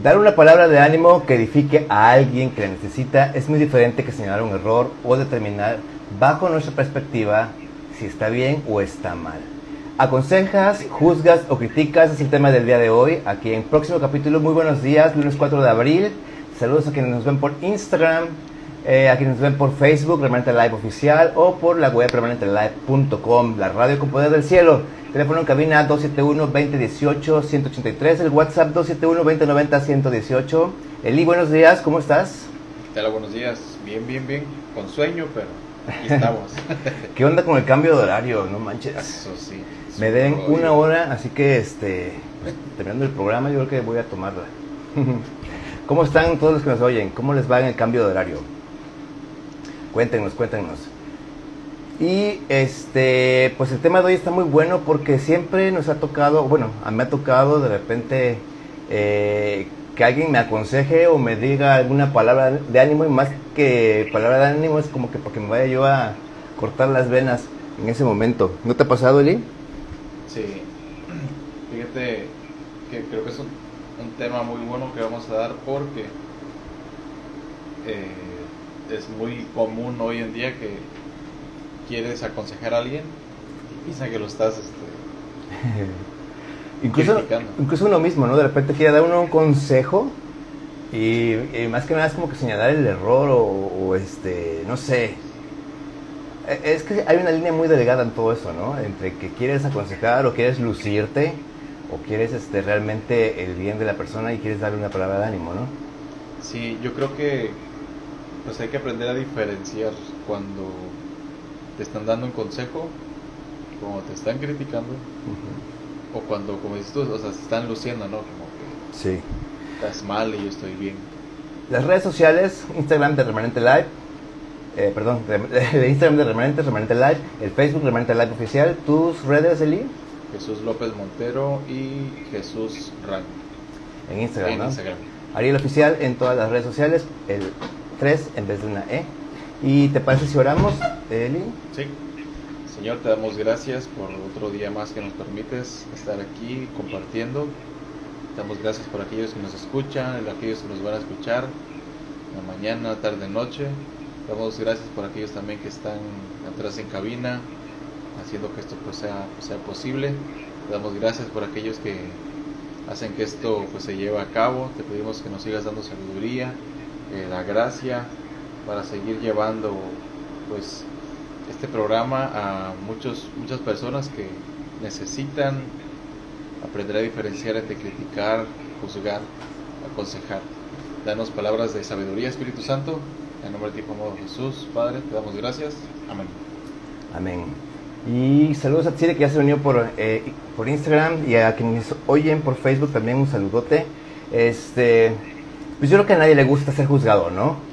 Dar una palabra de ánimo que edifique a alguien que la necesita es muy diferente que señalar un error o determinar bajo nuestra perspectiva si está bien o está mal. Aconsejas, juzgas o criticas es el tema del día de hoy. Aquí en próximo capítulo, muy buenos días, lunes 4 de abril. Saludos a quienes nos ven por Instagram, eh, a quienes nos ven por Facebook, Permanente Live Oficial, o por la web permanentelive.com, la radio con poder del cielo. Teléfono en cabina 271-2018-183, el WhatsApp 271-2090-118. Eli, buenos días, ¿cómo estás? Hola, buenos días. Bien, bien, bien. Con sueño, pero aquí estamos. ¿Qué onda con el cambio de horario? No manches. Eso sí. Me den una hora, así que este, terminando el programa, yo creo que voy a tomarla. ¿Cómo están todos los que nos oyen? ¿Cómo les va en el cambio de horario? Cuéntenos, cuéntenos. Y este, pues el tema de hoy está muy bueno porque siempre nos ha tocado, bueno, a mí me ha tocado de repente eh, que alguien me aconseje o me diga alguna palabra de ánimo y más que palabra de ánimo es como que porque me vaya yo a cortar las venas en ese momento. ¿No te ha pasado, Eli? Sí. Fíjate que creo que es un, un tema muy bueno que vamos a dar porque eh, es muy común hoy en día que quieres aconsejar a alguien y piensa que lo estás este, incluso, criticando. incluso uno mismo, ¿no? De repente quiere dar uno un consejo y, y más que nada es como que señalar el error o, o este, no sé. E- Es que hay una línea muy delgada en todo eso, ¿no? Entre que quieres aconsejar o quieres lucirte o quieres este, realmente el bien de la persona y quieres darle una palabra de ánimo, ¿no? Sí, yo creo que pues hay que aprender a diferenciar cuando te están dando un consejo, cuando te están criticando o cuando, como dices tú, o sea, se están luciendo, ¿no? Como que Sí. estás mal y yo estoy bien. Las redes sociales, Instagram de Remanente Live, eh, perdón, de Instagram de Remanente, Remanente Live, el Facebook Remanente Live Oficial, tus redes, Eli, Jesús López Montero y Jesús Rank en Instagram, en ¿no? Instagram. Ariel Oficial en todas las redes sociales, el 3 en vez de una E. ¿Y te parece si oramos, Eli? Sí. Señor, te damos gracias por otro día más que nos permites estar aquí compartiendo. Te damos gracias por aquellos que nos escuchan, aquellos que nos van a escuchar en la mañana, tarde, noche. Te damos gracias por aquellos también que están atrás en cabina, haciendo que esto pues, sea, sea posible. Te damos gracias por aquellos que hacen que esto pues, se lleve a cabo. Te pedimos que nos sigas dando sabiduría, eh, la gracia para seguir llevando pues este programa a muchos, muchas personas que necesitan aprender a diferenciar entre criticar, juzgar, aconsejar. Danos palabras de sabiduría, Espíritu Santo. En nombre de ti, como Jesús, Padre, te damos gracias. Amén. Amén. Y saludos a Tsire que ya se unió por, eh, por Instagram y a quienes oyen por Facebook también un saludote. Este, pues yo creo que a nadie le gusta ser juzgado, ¿no?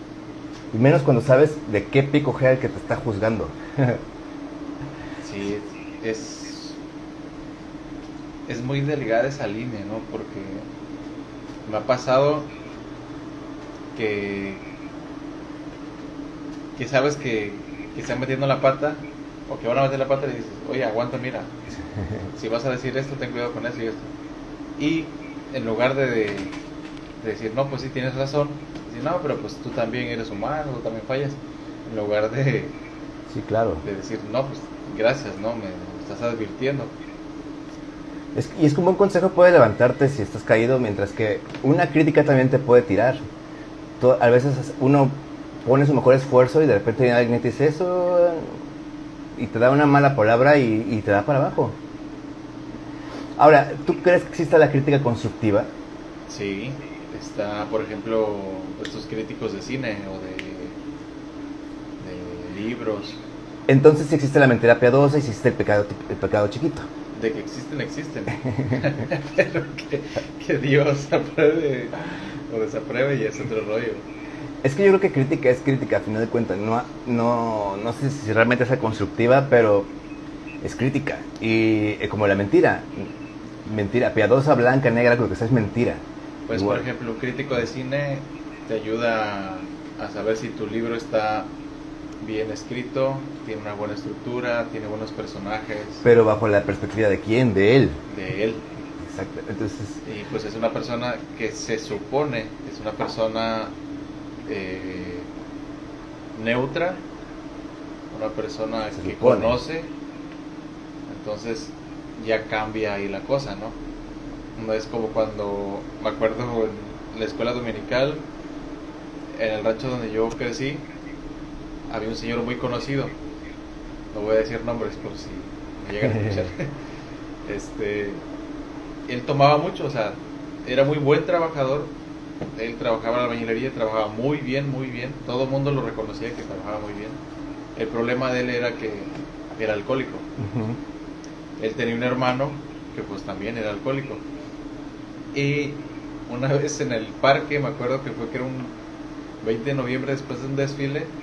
Y menos cuando sabes de qué pico gea el que te está juzgando. Sí, es, es muy delgada esa línea, ¿no? Porque me ha pasado que, que sabes que, que están metiendo la pata o que van a meter la pata y dices, oye, aguanta, mira, si vas a decir esto, ten cuidado con eso y esto. Y en lugar de, de decir, no, pues sí, tienes razón, decir, no, pero pues tú también eres humano, tú también fallas, en lugar de, sí, claro. de decir, no, pues gracias, ¿no? Me estás advirtiendo. Es- y es como un consejo puede levantarte si estás caído, mientras que una crítica también te puede tirar. Tú- a veces uno pone su mejor esfuerzo y de repente viene alguien y te dice eso y te da una mala palabra y, y te da para abajo. Ahora, ¿tú crees que exista la crítica constructiva? Sí, está, por ejemplo, estos críticos de cine o de, de libros. Entonces sí existe la mentira piadosa y existe el pecado, el pecado chiquito. De que existen, existen. Pero que, que Dios apruebe o desapruebe y es otro rollo. Es que yo creo que crítica es crítica, a final de cuentas. No, no, no sé si realmente es constructiva, pero es crítica. Y eh, como la mentira, mentira, piadosa, blanca, negra, creo que esa es mentira. Pues, Igual. por ejemplo, un crítico de cine te ayuda a saber si tu libro está bien escrito, tiene una buena estructura, tiene buenos personajes Pero bajo la perspectiva de quién, de él. de él. exacto. Entonces, Y pues es una persona que se supone es una persona eh, neutra, una persona que supone. conoce, entonces ya cambia ahí la cosa, ¿no? No es como cuando, me acuerdo en la escuela dominical, en el rancho donde yo crecí, había un señor muy conocido, no voy a decir nombres por si me llegan a escuchar. este, él tomaba mucho, o sea, era muy buen trabajador. Él trabajaba en la albañilería, trabajaba muy bien, muy bien. Todo el mundo lo reconocía que trabajaba muy bien. El problema de él era que era alcohólico. Él tenía un hermano que pues también era alcohólico. Y una vez en el parque, me acuerdo que fue que era un 20 de noviembre después de un desfile,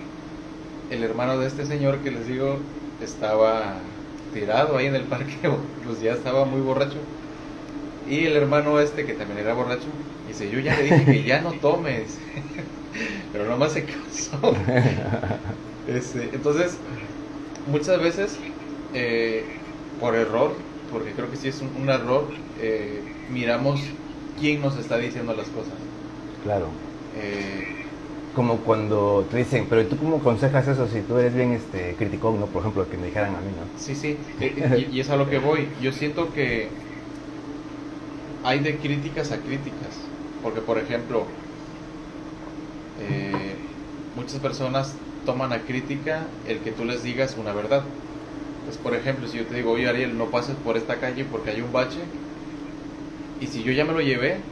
el hermano de este señor que les digo estaba tirado ahí en el parque, pues ya estaba muy borracho. Y el hermano este que también era borracho, dice, yo ya le dije que ya no tomes. Pero nomás se casó. Este, entonces, muchas veces, eh, por error, porque creo que sí es un, un error, eh, miramos quién nos está diciendo las cosas. Claro. Eh, Como cuando te dicen, pero ¿y tú cómo aconsejas eso si tú eres bien este criticón, no? Por ejemplo, que me dijeran a mí, ¿no? sí, sí, eh, y, y es a lo que voy. Yo siento que hay de críticas a críticas, porque por ejemplo, eh, muchas personas toman a crítica el que tú les digas una verdad. Pues por ejemplo, si yo te digo, oye Ariel, no pases por esta calle porque hay un bache, y si yo ya me lo llevé,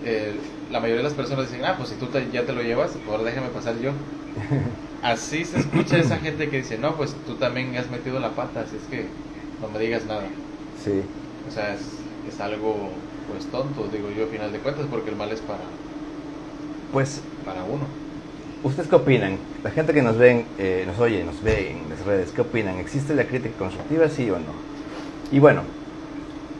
eh, la mayoría de las personas dicen, ah, pues si tú te- ya te lo llevas, pues ahora déjame pasar yo. Así se escucha esa gente que dice, no, pues tú también has metido la pata, así es que no me digas nada. Sí. O sea, es, es algo pues tonto, digo yo, a final de cuentas, porque el mal es para, Pues, para uno. ¿ustedes qué opinan? La gente que nos ven, eh, nos oye, nos ve en las redes, ¿qué opinan? ¿Existe la crítica constructiva, sí o no? Y bueno,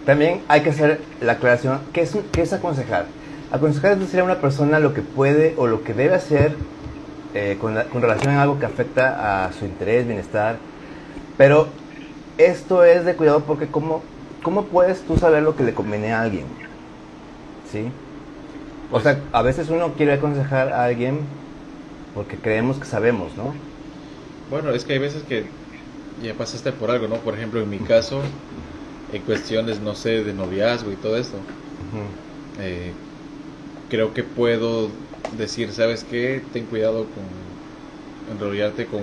también hay que hacer la aclaración, ¿qué es, qué es aconsejar? Aconsejar es decirle a una persona lo que puede o lo que debe hacer eh, con, con relación a algo que afecta a su interés, bienestar. Pero esto es de cuidado porque ¿cómo, cómo puedes tú saber lo que le conviene a alguien? ¿Sí? O sea, a veces uno quiere aconsejar a alguien porque creemos que sabemos, ¿no? Bueno, es que hay veces que ya pasaste por algo, ¿no? Por ejemplo, en mi caso, en cuestiones, no sé, de noviazgo y todo esto, eh, creo que puedo decir, ¿sabes qué? Ten cuidado con enrollarte con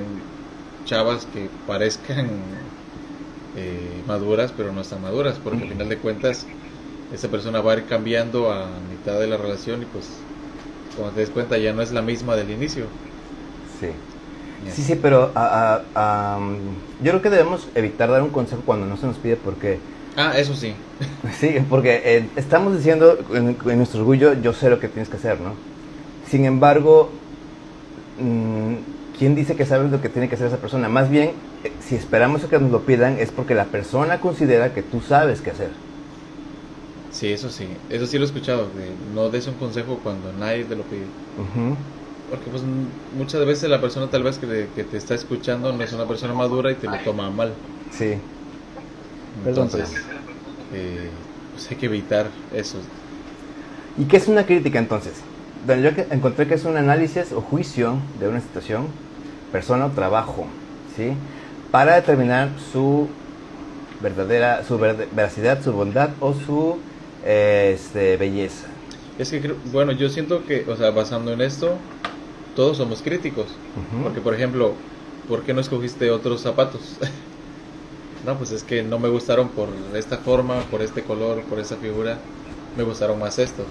chavas que parezcan eh, maduras, pero no están maduras, porque al final de cuentas, esa persona va a ir cambiando a mitad de la relación y pues, cuando te des cuenta, ya no es la misma del inicio. Sí. Sí, sí, pero ah, am, yo creo que debemos evitar dar un consejo cuando no se nos pide porque, Ah, eso sí. sí, porque eh, estamos diciendo en, en nuestro orgullo, yo sé lo que tienes que hacer, ¿no? Sin embargo, mm, ¿quién dice que sabes lo que tiene que hacer esa persona? Más bien, eh, si esperamos a que nos lo pidan, es porque la persona considera que tú sabes qué hacer. Sí, eso sí. Eso sí lo he escuchado. de no des un consejo cuando nadie te lo pide. Porque pues muchas veces la persona tal vez que, te- que te está escuchando no es una persona madura y te lo toma mal. Sí. Entonces, eh, pues hay que evitar eso. ¿Y qué es una crítica entonces? Bueno, yo encontré que es un análisis o juicio de una situación, persona o trabajo, ¿sí? Para determinar su verdadera, su veracidad, su bondad o su eh, este, belleza. Es que, creo- bueno, yo siento que, o sea, basando en esto, todos somos críticos. Ujú. Porque, por ejemplo, ¿por qué no escogiste otros zapatos? no, pues es que no me gustaron por esta forma, por este color, por esa figura. Me gustaron más estos.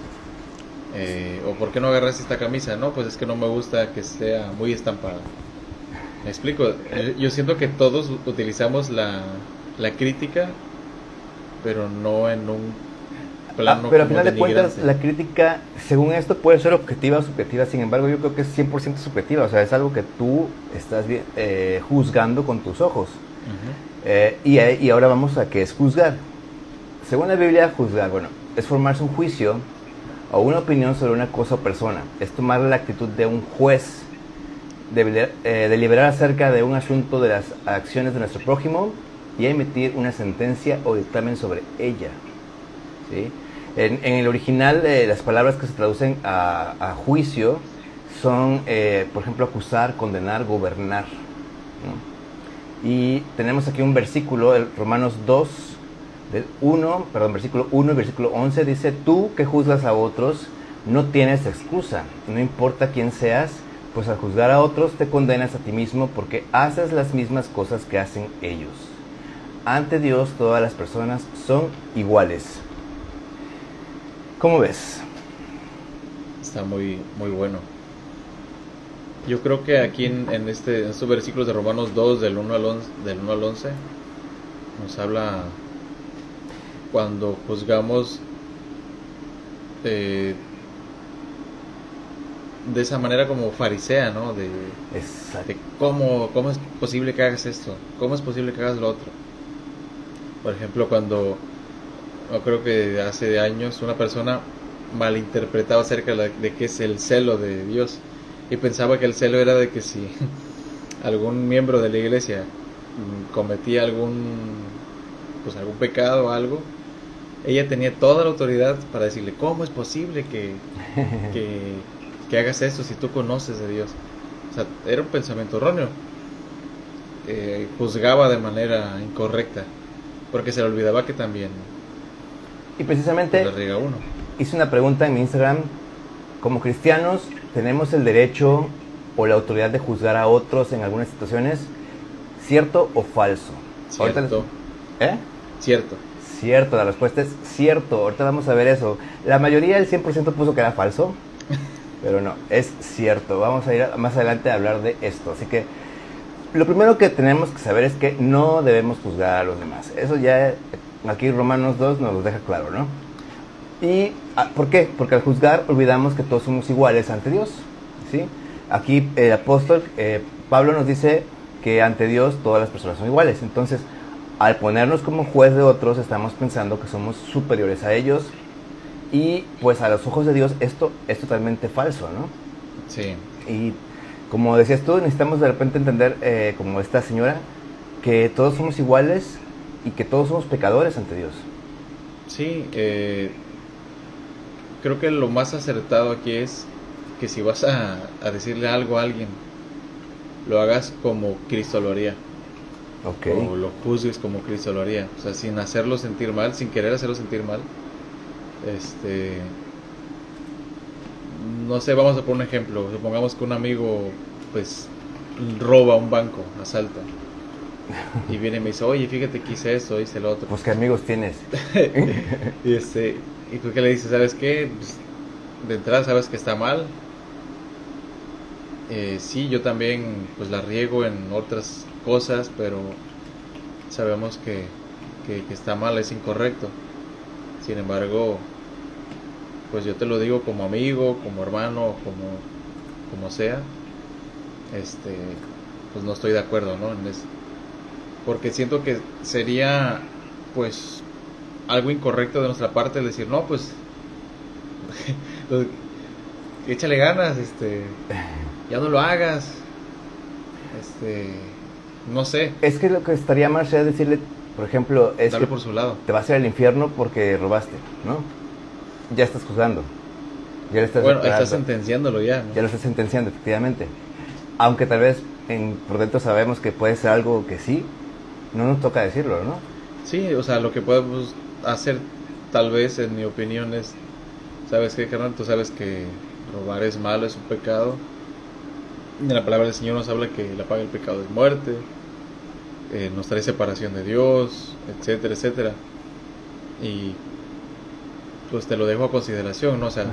Eh, o ¿por qué no agarraste esta camisa? No, pues es que no me gusta que sea muy estampada. Me explico. Yo, yo siento que todos utilizamos la, la crítica, pero no en un Ah, plano pero al final de cuentas, la crítica, según esto, puede ser objetiva o subjetiva. Sin embargo, yo creo que es 100% subjetiva. O sea, es algo que tú estás eh, juzgando con tus ojos. Ujú. Eh, y, ahora vamos a qué es juzgar. Según la Biblia, juzgar, bueno, es formarse un juicio o una opinión sobre una cosa o persona. Es tomar la actitud de un juez, eh, deliberar acerca de un asunto de las acciones de nuestro prójimo y emitir una sentencia o dictamen sobre ella. En, el original, eh, las palabras que se traducen a, a juicio son, por ejemplo, acusar, condenar, gobernar. ¿no? Y tenemos aquí un versículo, el Romanos 2, del 1, perdón, versículo 1 y versículo 11, dice, tú que juzgas a otros, no tienes excusa, no importa quién seas, pues al juzgar a otros te condenas a ti mismo porque haces las mismas cosas que hacen ellos. Ante Dios todas las personas son iguales. ¿Cómo ves? Está muy, muy bueno. Yo creo que aquí en, en este, en estos versículos de Romanos 2, del 1 al 11, del 1 al 11 nos habla cuando juzgamos eh, de esa manera como farisea, ¿no? De, cómo, cómo es posible que hagas esto, cómo es posible que hagas lo otro. Por ejemplo, cuando yo creo que hace años una persona malinterpretaba acerca de, de qué es el celo de Dios y pensaba que el celo era de que si algún miembro de la iglesia cometía algún pues algún pecado o algo ella tenía toda la autoridad para decirle cómo es posible que, que, que hagas esto si tú conoces de Dios o sea era un pensamiento erróneo. Eh, juzgaba de manera incorrecta porque se le olvidaba que también Y precisamente uno. hice una pregunta en mi Instagram. Como cristianos, ¿tenemos el derecho o la autoridad de juzgar a otros en algunas situaciones? ¿Cierto o falso? Les- cierto ¿Eh? cierto Cierto, la respuesta es cierto. Ahorita vamos a ver eso. La mayoría del 100% puso que era falso, pero no, es cierto. Vamos a ir a- más adelante a hablar de esto. Así que lo primero que tenemos que saber es que no debemos juzgar a los demás. Eso ya aquí Romanos 2 nos lo deja claro, ¿no? ¿Y ah, por qué? Porque al juzgar olvidamos que todos somos iguales ante Dios. ¿sí? Aquí el apóstol eh, Pablo nos dice que ante Dios todas las personas son iguales. Entonces, al ponernos como juez de otros, estamos pensando que somos superiores a ellos. Y pues a los ojos de Dios esto es totalmente falso, ¿no? sí Y como decías tú, necesitamos de repente entender, eh, como esta señora, que todos somos iguales y que todos somos pecadores ante Dios. Sí, eh, creo que lo más acertado aquí es que si vas a, a decirle algo a alguien, lo hagas como Cristo lo haría, Ok. o lo juzgues como Cristo lo haría, o sea, sin hacerlo sentir mal, sin querer hacerlo sentir mal. Este, no sé, vamos a poner un ejemplo, supongamos que un amigo, pues, roba un banco, asalta, y viene y me dice, oye, fíjate que hice esto, hice lo otro. Pues qué amigos tienes. Y este, y tú qué le dices, ¿sabes qué? Pues, de entrada sabes que está mal. Eh, sí, yo también pues la riego en otras cosas, pero sabemos que, que, que está mal, es incorrecto. Sin embargo, pues yo te lo digo como amigo, como hermano, como, como sea. Este, pues no estoy de acuerdo, ¿no? En. Porque siento que sería, pues, algo incorrecto de nuestra parte el decir, no, pues, échale ganas, este, ya no lo hagas, este, no sé, Es que lo que estaría mal sería decirle, por ejemplo, es que por su lado. te vas a ir al infierno porque robaste, ¿no? Ya estás juzgando. Ya le estás Bueno, estás sentenciándolo ya, ¿no? Ya lo estás sentenciando, efectivamente. Aunque tal vez en, por dentro sabemos que puede ser algo que sí, no nos toca decirlo, ¿no? Sí, o sea, lo que podemos hacer, tal vez, en mi opinión, es, ¿sabes qué, carnal? Tú sabes que robar es malo, es un pecado. Y en la palabra del Señor nos habla que la paga del pecado es muerte, eh, nos trae separación de Dios, etcétera, etcétera. Y pues te lo dejo a consideración, ¿no? O sea,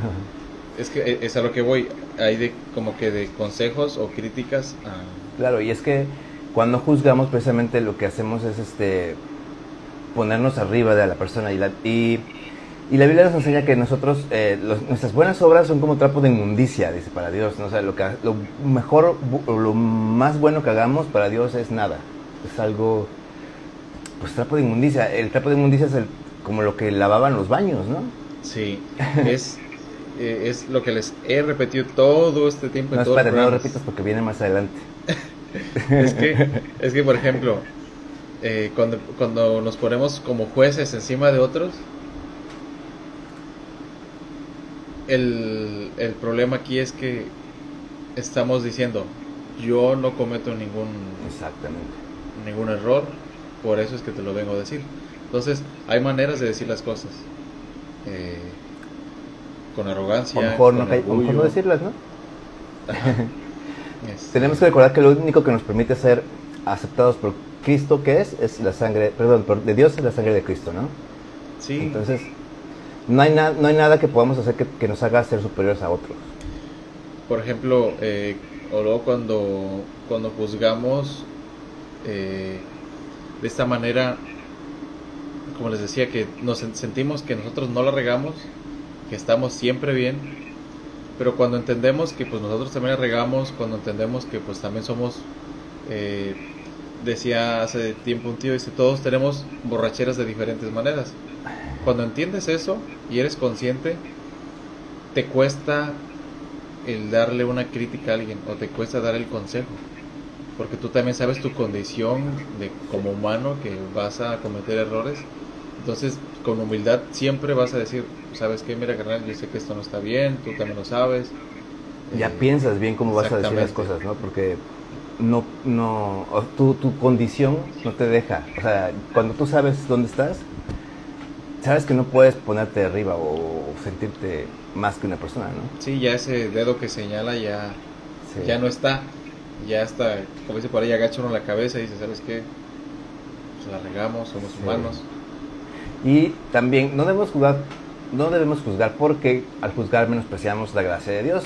es que eh, es a lo que voy, hay de como que de consejos o críticas a... Claro, y es que cuando juzgamos precisamente lo que hacemos es este ponernos arriba de la persona y la, y, y la Biblia nos enseña que nosotros eh, los- nuestras buenas obras son como trapo de inmundicia, dice para Dios, ¿no? O sea, lo, que, lo mejor, lo más bueno que hagamos para Dios es nada, es algo, pues trapo de inmundicia, el trapo de inmundicia es el, como lo que lavaban los baños, ¿no? Sí, es, eh, es lo que les he repetido todo este tiempo. en No, todos los espérate, no lo repitas porque viene más adelante. Es que, es que por ejemplo, eh, cuando, cuando nos ponemos como jueces encima de otros, el, el problema aquí es que estamos diciendo, yo no cometo ningún, Exactamente. ningún error, por eso es que te lo vengo a decir. Entonces, hay maneras de decir las cosas. Eh, con arrogancia. O mejor, no, con ca- o mejor no orgullo. decirlas, ¿no? Este, Tenemos que recordar que lo único que nos permite ser aceptados por Cristo, que es? Es la sangre, perdón, de Dios es la sangre de Cristo, ¿no? Sí, Entonces, no hay, na- no hay nada que podamos hacer que, que nos haga ser superiores a otros. por ejemplo, eh, o luego cuando, cuando juzgamos eh, de esta manera, como les decía, que nos sen- sentimos que nosotros no la regamos, que estamos siempre bien, pero cuando entendemos que pues nosotros también la regamos, cuando entendemos que pues también somos, eh, decía hace tiempo un tío, dice, todos tenemos borracheras de diferentes maneras. Cuando entiendes eso y eres consciente, te cuesta el darle una crítica a alguien o te cuesta dar el consejo. Porque tú también sabes tu condición de como humano que vas a cometer errores. Entonces, con humildad siempre vas a decir, ¿sabes qué? Mira, carnal, yo sé que esto no está bien, tú también lo sabes. Ya Eh, piensas bien cómo vas a decir las cosas, ¿no? Porque no, no, tu, tu condición no te deja. O sea, cuando tú sabes dónde estás, sabes que no puedes ponerte arriba o sentirte más que una persona, ¿no? Sí, ya ese dedo que señala ya, Sí. ya no está. Ya está, como dice por ahí, agacha uno la cabeza y dice, ¿sabes qué? Pues la regamos, somos Sí. humanos. Y también no debemos juzgar, no debemos juzgar porque al juzgar menospreciamos la gracia de Dios.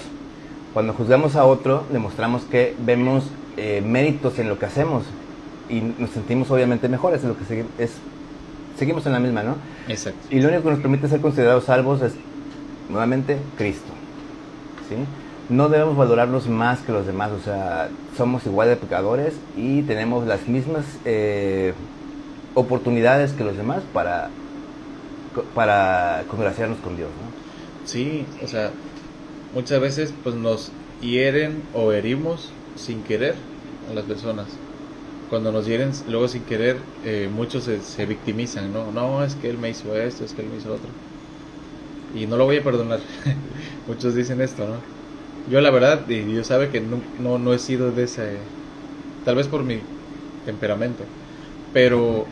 Cuando juzgamos a otro, demostramos que vemos eh, méritos en lo que hacemos y nos sentimos obviamente mejores en lo que segui- es, seguimos en la misma, ¿no? Exacto. Y lo único que nos permite ser considerados salvos es, nuevamente, Cristo. ¿sí? No debemos valorarnos más que los demás, o sea, somos igual de pecadores y tenemos las mismas eh, oportunidades que los demás para, para congraciarnos con Dios. ¿no? Sí, o sea, muchas veces pues nos hieren o herimos sin querer a las personas. Cuando nos hieren luego sin querer, eh, muchos se, victimizan, ¿no? No, es que él me hizo esto, es que él me hizo otro. Y no lo voy a perdonar. muchos dicen esto, ¿no? Yo la verdad, y Dios sabe que no, no, no he sido de ese, tal vez por mi temperamento, pero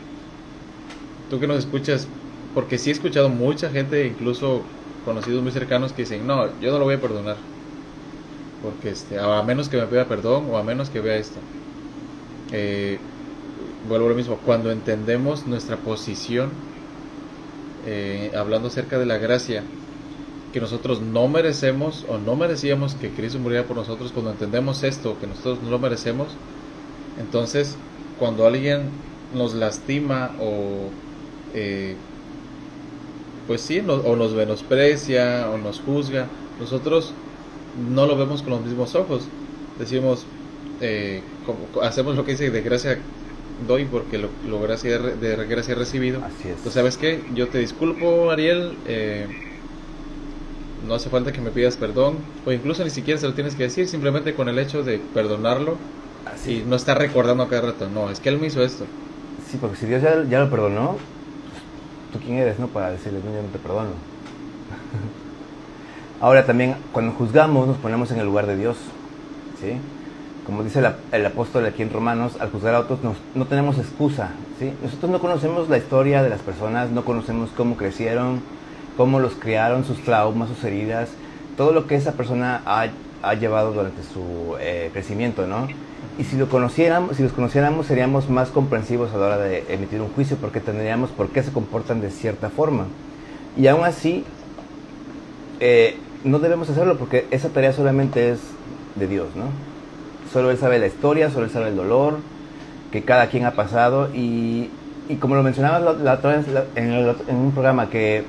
tú que nos escuchas, porque sí he escuchado mucha gente, incluso conocidos muy cercanos, que dicen, no, yo no lo voy a perdonar. Porque este, a menos que me pida perdón o a menos que vea esto. Eh, vuelvo a lo mismo, cuando entendemos nuestra posición, eh, hablando acerca de la gracia, que nosotros no merecemos o no merecíamos que Cristo muriera por nosotros, cuando entendemos esto, que nosotros no lo merecemos, entonces cuando alguien nos lastima o eh, pues sí, o nos menosprecia o nos juzga, nosotros no lo vemos con los mismos ojos. Decimos, eh, como- hacemos lo que dice de gracia doy porque lo, lo gracia de, de gracia he recibido. Así es. Entonces, ¿sabes qué? Yo te disculpo, Ariel. eh, no hace falta que me pidas perdón. O incluso ni siquiera se lo tienes que decir. Simplemente con el hecho de perdonarlo. Así. Y no estar recordando a cada rato. No, es que él me hizo esto. Sí, porque si Dios ya, ya lo perdonó, pues, ¿tú quién eres, no? Para decirle, no, yo no te perdono. Ahora también, cuando juzgamos, nos ponemos en el lugar de Dios, ¿sí? Como dice el, el apóstol aquí en Romanos, al juzgar a otros nos- no tenemos excusa, ¿sí? Nosotros no conocemos la historia de las personas, no conocemos cómo crecieron, cómo los criaron, sus traumas, sus heridas, todo lo que esa persona ha, ha llevado durante su eh, crecimiento, ¿no? Y si lo conociéramos, si los conociéramos, seríamos más comprensivos a la hora de emitir un juicio, porque tendríamos por qué se comportan de cierta forma. Y aún así, eh, no debemos hacerlo, porque esa tarea solamente es de Dios, ¿no? Solo Él sabe la historia, solo Él sabe el dolor que cada quien ha pasado. Y, y como lo mencionabas la, la la- en, el- en un programa, que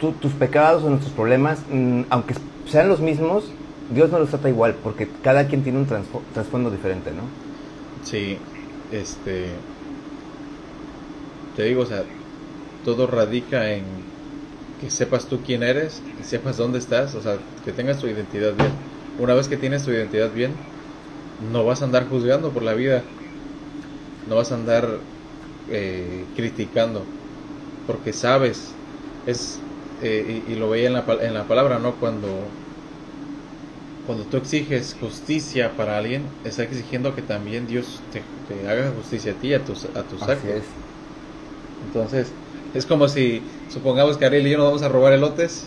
tu- tus pecados o nuestros problemas, mm, aunque sean los mismos, Dios no los trata igual, porque cada quien tiene un trasfondo diferente, ¿no? Sí, este. Te digo, o sea, todo radica en que sepas tú quién eres, que sepas dónde estás, o sea, que tengas tu identidad bien. Una vez que tienes tu identidad bien, no vas a andar juzgando por la vida, no vas a andar eh, criticando, porque sabes, es eh, y, lo veía en la, en la palabra, ¿no? Cuando, cuando tú exiges justicia para alguien, está exigiendo que también Dios te, haga justicia a ti, a tus, a tus actos. Es. Entonces, es como si, supongamos que Ariel y yo nos vamos a robar elotes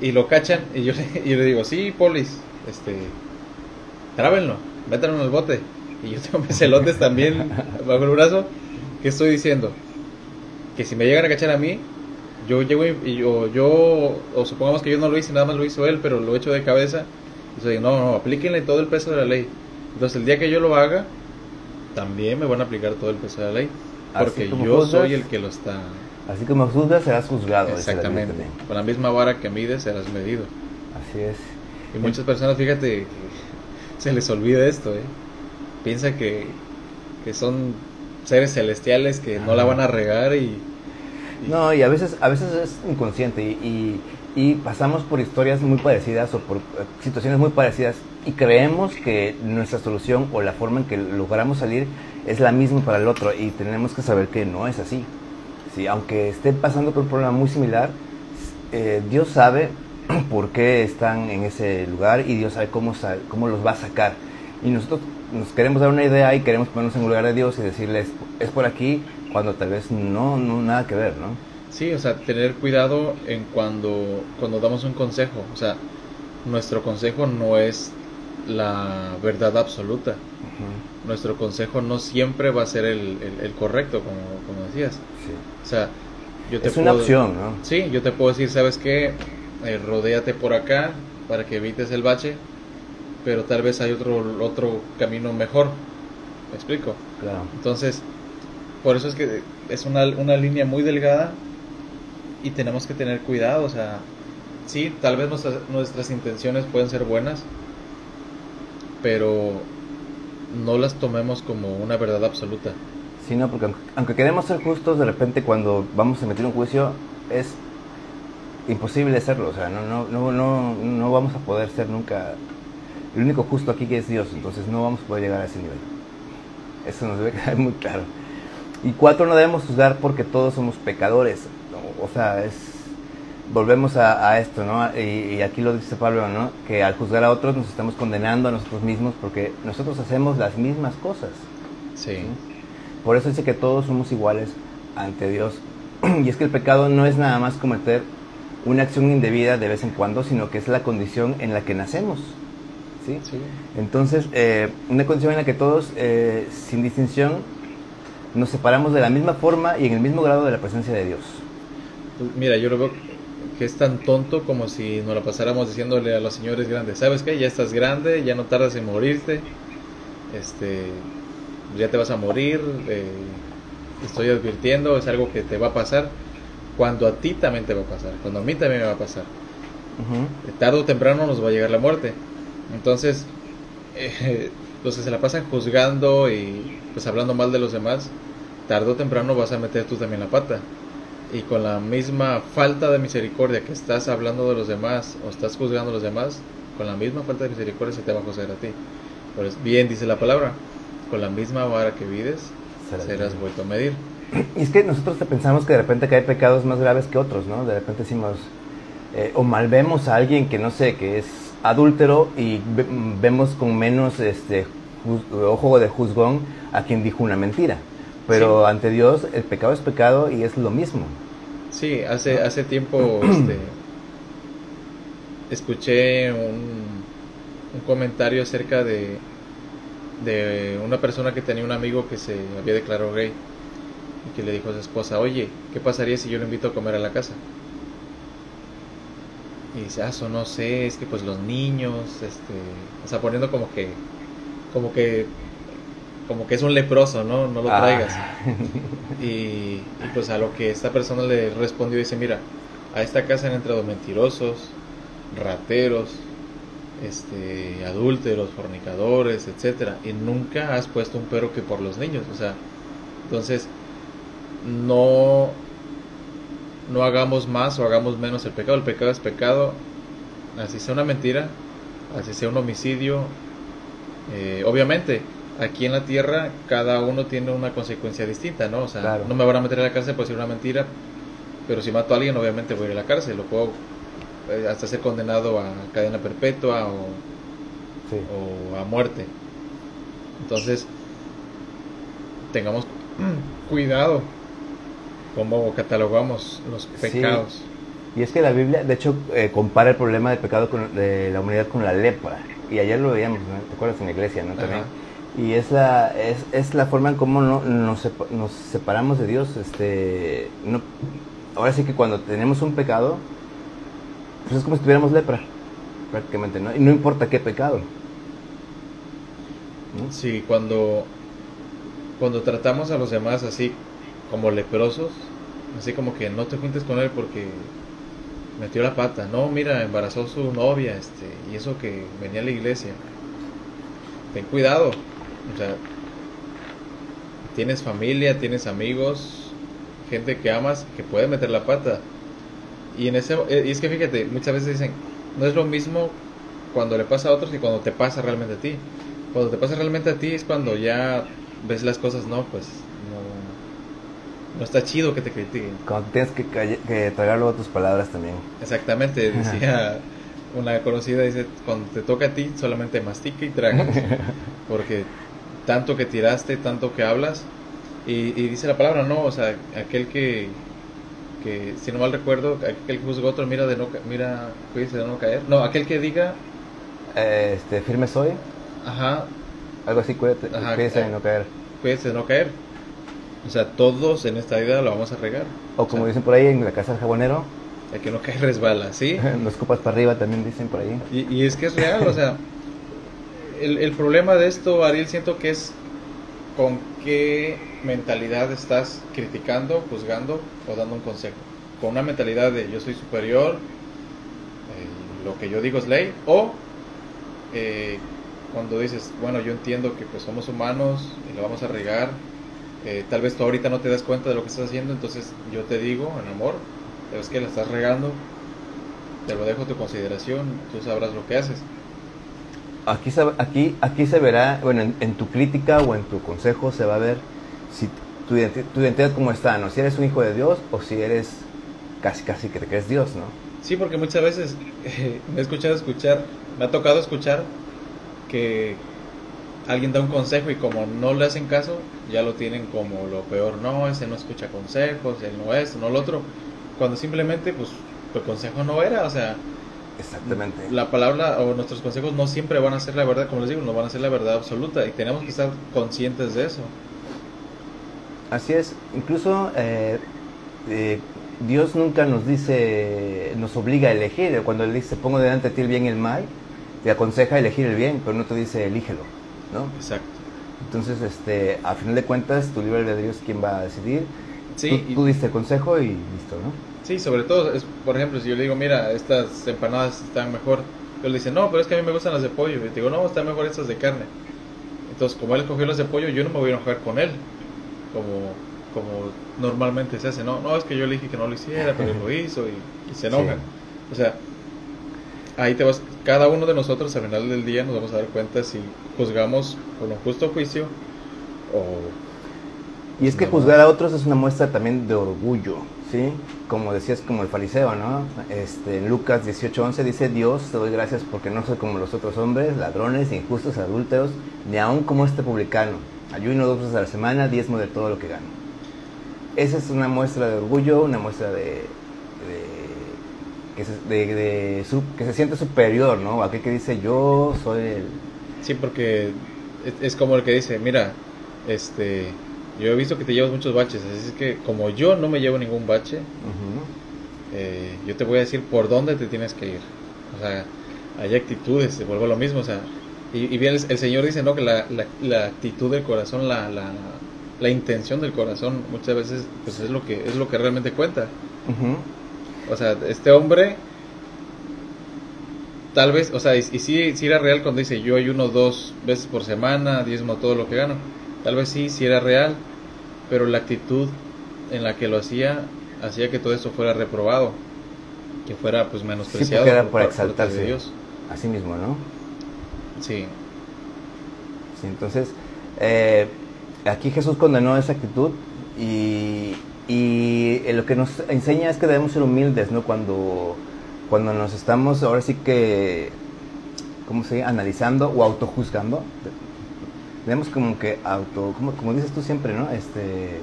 y, lo cachan y yo, y yo le digo, sí, polis, este, trábenlo, métanlo en el bote. Y yo tengo mis elotes también bajo el brazo. ¿Qué estoy diciendo? Que si me llegan a cachar a mí, yo llego y, yo, yo, o supongamos que yo no lo hice, nada más lo hizo él, pero lo hecho de cabeza. Y soy, no, no, aplíquenle todo el peso de la ley. Entonces el día que yo lo haga, también me van a aplicar todo el peso de la ley. Porque yo soy el que lo está... Así como juzgas, serás juzgado. Exactamente. Con la misma vara que mides, serás medido. Así es. Y muchas personas, fíjate, se les olvida esto, ¿eh? Piensa que, que son seres celestiales que no la van a regar y, No, y a veces, a veces es inconsciente y, y, pasamos por historias muy parecidas o por eh, situaciones muy parecidas y creemos que nuestra solución o la forma en que logramos salir es la misma para el otro y tenemos que saber que no es así. Sí, aunque esté pasando por un problema muy similar, eh, Dios sabe por qué están en ese lugar y Dios sabe cómo, cómo los va a sacar. Y nosotros nos queremos dar una idea y queremos ponernos en el lugar de Dios y decirles, es por aquí, cuando tal vez no, no nada que ver, ¿no? Sí, o sea, tener cuidado en cuando, cuando damos un consejo. O sea, nuestro consejo no es la verdad absoluta. Nuestro consejo no siempre va a ser el, el, correcto, como, como decías. Sí. O sea, yo te es una opción, ¿no? Sí, yo te puedo decir, ¿sabes qué? Eh, rodéate por acá para que evites el bache, pero tal vez hay otro, otro camino mejor. ¿Me explico? Claro. Entonces, por eso es que es una, una línea muy delgada y tenemos que tener cuidado, o sea, sí, tal vez nuestras, nuestras intenciones pueden ser buenas, pero no las tomemos como una verdad absoluta. Sí, no, porque aunque queremos ser justos, de repente cuando vamos a meter un juicio es imposible serlo, o sea, no, no, no, no, no vamos a poder ser nunca el único justo aquí que es Dios, entonces no vamos a poder llegar a ese nivel. Eso nos debe quedar muy claro. Y cuatro, no debemos juzgar porque todos somos pecadores, o sea, es volvemos a, esto, ¿no? Y, aquí lo dice Pablo, ¿no? Que al juzgar a otros nos estamos condenando a nosotros mismos porque nosotros hacemos las mismas cosas. Sí. Por eso dice que todos somos iguales ante Dios. Y es que el pecado no es nada más cometer una acción indebida de vez en cuando, sino que es la condición en la que nacemos. ¿sí? Entonces, eh, una condición en la que todos, eh, sin distinción, nos separamos de la misma forma y en el mismo grado de la presencia de Dios. Pues mira, yo lo veo que es tan tonto como si nos la pasáramos diciéndole a los señores grandes, ¿sabes qué? Ya estás grande, ya no tardas en morirte, este, ya te vas a morir, eh, estoy advirtiendo, es algo que te va a pasar cuando a ti también te va a pasar, cuando a mí también me va a pasar. Tardo o temprano nos va a llegar la muerte. Entonces, eh, los que se la pasan juzgando y pues hablando mal de los demás, tarde o temprano vas a meter tú también la pata. Y con la misma falta de misericordia que estás hablando de los demás o estás juzgando a los demás, con la misma falta de misericordia se te va a juzgar a ti. Pues bien dice la palabra, con la misma vara que vides, serás vuelto a medir. Y es que nosotros pensamos que de repente que hay pecados más graves que otros, ¿no? De repente decimos, eh, o malvemos a alguien que no sé, que es adúltero y vemos con menos este ojo de juzgón a quien dijo una mentira. Pero ante Dios el pecado es pecado y es lo mismo. Sí, hace, hace tiempo este, escuché un, un comentario acerca de, de una persona que tenía un amigo que se había declarado gay y que le dijo a su esposa, oye, ¿qué pasaría si yo lo invito a comer a la casa? Y dice, ah, eso no sé, es que pues los niños, este, o sea, poniendo como que, como que, como que es un leproso, ¿no? No lo ah. traigas. Y, pues a lo que esta persona le respondió, dice, mira, a esta casa han entrado mentirosos, rateros, este, adúlteros, fornicadores, etcétera, y nunca has puesto un pero que por los niños, o sea, entonces, no, no hagamos más o hagamos menos el pecado. El pecado es pecado, así sea una mentira, así sea un homicidio. Eh, obviamente, aquí en la tierra cada uno tiene una consecuencia distinta, ¿no? O sea, no me van a meter a la cárcel por decir una mentira, pero si mato a alguien obviamente voy a ir a la cárcel, lo puedo hasta ser condenado a cadena perpetua o, Sí. o a muerte. Entonces, tengamos cuidado cómo catalogamos los Sí. pecados. Y es que la Biblia, de hecho, eh, compara el problema del pecado con, de la humanidad con la lepra. Y ayer lo veíamos, ¿no? ¿te acuerdas? En la iglesia, ¿no? También. Ajá. Y es la, es, es la forma en cómo no, nos, nos separamos de Dios. Este, no, ahora sí que cuando tenemos un pecado, pues es como si tuviéramos lepra, prácticamente, ¿no? Y no importa qué pecado. ¿no? Sí, cuando, cuando tratamos a los demás así como leprosos, así como que no te juntes con él porque metió la pata, no, mira, embarazó su novia, este, y eso que venía a la iglesia. Ten cuidado, o sea, tienes familia, tienes amigos, gente que amas que puede meter la pata. Y en ese eh, y es que fíjate, muchas veces dicen, no es lo mismo cuando le pasa a otros que cuando te pasa realmente a ti. Cuando te pasa realmente a ti es cuando ya ves las cosas, no, pues no, no está chido que te critiquen. Cuando tienes que, calle- que tragar luego tus palabras también. Exactamente, decía una conocida, dice, cuando te toca a ti solamente mastica y traga, porque tanto que tiraste, tanto que hablas, y, y dice la palabra, no, o sea, aquel que, que si no mal recuerdo, aquel que juzga otro, mira, de no, mira, cuídese de no caer, no, aquel que diga, Este, firme soy, ajá, algo así, cuídate, Ajá, cuídese de eh. no caer. cuídese de no caer, o sea, todos en esta vida lo vamos a regar, O como sea, dicen por ahí en la casa del jabonero, el que no cae resbala, ¿sí? no escupas para arriba, también dicen por ahí. Y, y es que es real, o sea, el, el problema de esto, Ariel, siento que es con qué mentalidad estás criticando, juzgando o dando un consejo. Con una mentalidad de yo soy superior, eh, lo que yo digo es ley, o eh, cuando dices, bueno, yo entiendo que pues somos humanos y lo vamos a regar, eh, tal vez tú ahorita no te das cuenta de lo que estás haciendo, entonces yo te digo en amor, sabes que la estás regando, te lo dejo a tu consideración, tú sabrás lo que haces. Aquí, se- aquí, aquí se verá, bueno, en, tu crítica o en tu consejo se va a ver si tu, tu identidad cómo está, ¿no? Si eres un hijo de Dios o si eres casi, casi que te crees Dios, ¿no? Sí, porque muchas veces me he escuchado escuchar, me ha tocado escuchar que alguien da un consejo y como no le hacen caso, ya lo tienen como lo peor. No, ese no escucha consejos, él no es, no lo otro. Cuando simplemente, pues, tu consejo no era, o sea, Exactamente. la palabra o nuestros consejos no siempre van a ser la verdad, como les digo, no van a ser la verdad absoluta y tenemos que estar conscientes de eso. Así es, incluso eh, eh, Dios nunca nos dice, nos obliga a elegir. Cuando Él dice, pongo delante de ti el bien y el mal, te aconseja elegir el bien, pero no te dice, elígelo, ¿no? Exacto. Entonces, este, a final de cuentas, tu libre albedrío es quien va a decidir. Sí, tú, y- tú diste el consejo y listo, ¿no? Sí, sobre todo, es, por ejemplo, si yo le digo, mira, estas empanadas están mejor, él dice, no, pero es que a mí me gustan las de pollo. Y digo, no, están mejor estas de carne. Entonces, como él escogió las de pollo, yo no me voy a enojar con él, como, como normalmente se hace. No, no, es que yo le dije que no lo hiciera, pero él lo hizo y, y se enojan. O sea, ahí te vas, cada uno de nosotros al final del día nos vamos a dar cuenta si juzgamos con un justo juicio o Y es que No. juzgar a otros es una muestra también de orgullo, ¿sí? Como decías, como el fariseo, ¿no? Este, en Lucas 18:11 dice, Dios, te doy gracias porque no soy como los otros hombres, ladrones, injustos, adúlteros, ni aun como este publicano. Ayuno dos veces a la semana, diezmo de todo lo que gano. Esa es una muestra de orgullo, una muestra de, de- que, se, de- de su- que se siente superior, ¿no? Aquel que dice, yo soy el... Sí, porque es, como el que dice, mira, este, yo he visto que te llevas muchos baches, así es que como yo no me llevo ningún bache, eh, yo te voy a decir por dónde te tienes que ir. O sea, hay actitudes, se vuelve lo mismo, o sea, y, y bien el, el Señor dice, ¿no? Que la, la, la actitud del corazón, la, la, la intención del corazón, muchas veces, pues es lo que, es lo que realmente cuenta. O sea, este hombre, tal vez, o sea, y, y sí, sí era real cuando dice yo ayuno dos veces por semana, diezmo todo lo que gano. Tal vez sí, sí era real, pero la actitud en la que lo hacía, hacía que todo eso fuera reprobado, que fuera pues menospreciado porque era por, exaltarse. de Dios. Así mismo, ¿no? Sí, Sí, entonces, eh, aquí Jesús condenó esa actitud y, y lo que nos enseña es que debemos ser humildes, ¿no? Cuando, cuando nos estamos ahora sí que, ¿cómo se dice? Analizando o autojuzgando. Debemos como que auto, como, como dices tú siempre, ¿no? Este,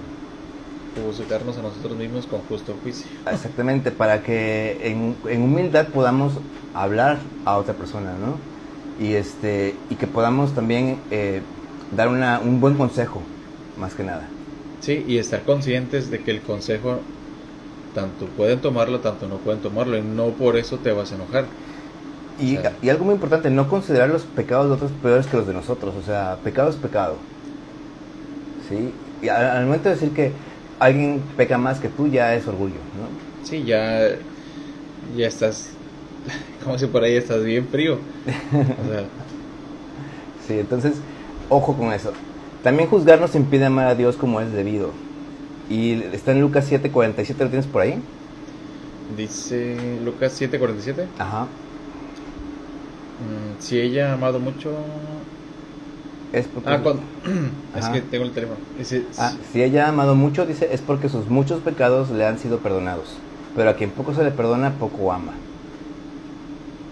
juzgarnos a nosotros mismos con justo juicio. Exactamente, para que en, en, humildad podamos hablar a otra persona, ¿no? Y, este, y que podamos también eh, dar una, un buen consejo, más que nada. Sí, y estar conscientes de que el consejo tanto pueden tomarlo, tanto no pueden tomarlo, y no por eso te vas a enojar. Y, O sea, y algo muy importante, no considerar los pecados de otros peores que los de nosotros. O sea, pecado es pecado. ¿Sí? Y al, al momento de decir que alguien peca más que tú, ya es orgullo, ¿no? Sí, ya, ya estás, como si por ahí estás bien frío. O sea, Sí, entonces, ojo con eso. También juzgar nos impide amar a Dios como es debido. Y está en Lucas 7:47, ¿lo tienes por ahí? dice Lucas 7:47. Ajá. Mm, si ella ha amado mucho... Es porque, Ah, cuando... es Ajá. que tengo el teléfono. Ah, si ella ha amado mucho, dice, es porque sus muchos pecados le han sido perdonados. Pero a quien poco se le perdona, poco ama.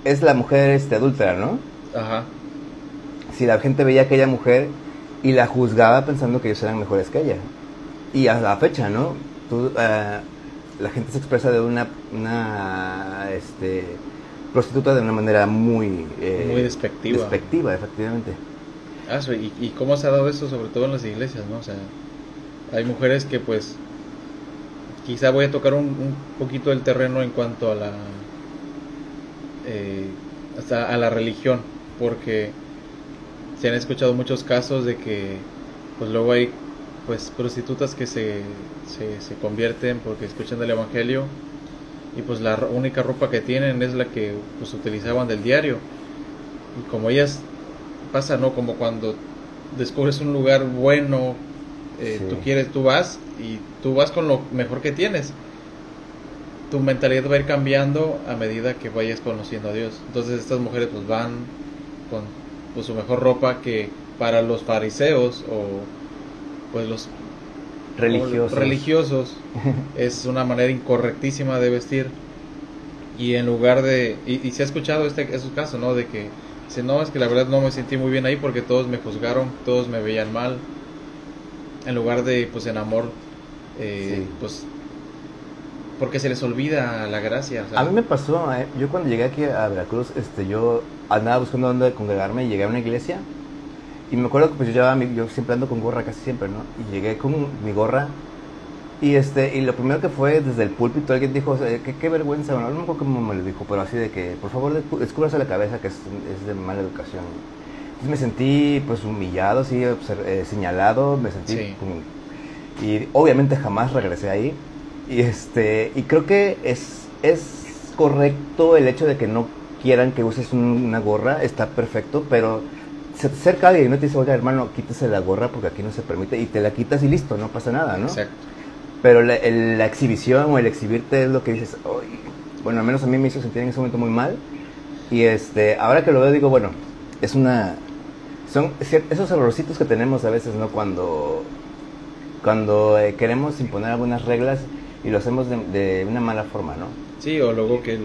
Es la mujer este, adúltera, ¿no? Ajá. Si la gente veía a aquella mujer y la juzgaba pensando que ellos eran mejores que ella. Y a la fecha, ¿no? Tú, eh, la gente se expresa de una, una este, prostituta de una manera muy... eh, Muy despectiva. Despectiva, efectivamente. Ah, y, y cómo se ha dado eso, sobre todo en las iglesias, ¿no? O sea, hay mujeres que pues quizá voy a tocar un, un poquito el terreno en cuanto a la eh, hasta a la religión, porque se han escuchado muchos casos de que pues luego hay pues prostitutas que se, se, se convierten porque escuchan el evangelio y pues la única ropa que tienen es la que pues utilizaban del diario. Y como ellas pasa no como cuando descubres un lugar bueno eh, Sí. tú quieres tú vas y tú vas con lo mejor que tienes. Tu mentalidad va a ir cambiando a medida que vayas conociendo a Dios. Entonces estas mujeres pues van con pues, su mejor ropa que para los fariseos o pues los Religiosos. religiosos es una manera incorrectísima de vestir y en lugar de y, y se ha escuchado este esos casos no de que dice no es que la verdad no me sentí muy bien ahí porque todos me juzgaron todos me veían mal en lugar de pues en amor eh, Sí. pues porque se les olvida la gracia A mí me pasó, eh, yo cuando llegué aquí a Veracruz, este, yo andaba buscando dónde congregarme y llegué a una iglesia. Y me acuerdo que pues yo llevaba mi- yo siempre ando con gorra casi siempre, ¿no? Y llegué con mi gorra y este y lo primero que fue desde el púlpito alguien dijo, qué, qué vergüenza, bueno, no me acuerdo cómo me lo dijo, pero así de que por favor descúbrase la cabeza que es, es de mala educación. Entonces me sentí pues humillado, sí, eh, señalado, me sentí Sí. como- y obviamente jamás regresé ahí. Y este y creo que es es correcto el hecho de que no quieran que uses un- una gorra, está perfecto, pero se te acerca alguien y no te dice, oiga hermano, quítese la gorra porque aquí no se permite, y te la quitas y listo, no pasa nada, ¿no? exacto Pero la, el- la exhibición o el exhibirte es lo que dices, "Ay", bueno, al menos a mí me hizo sentir en ese momento muy mal. Y este, ahora que lo veo digo, bueno, es una... Son esos errorcitos que tenemos a veces, ¿no? Cuando, cuando eh, queremos imponer algunas reglas y lo hacemos de, de una mala forma, ¿no? Sí, o luego que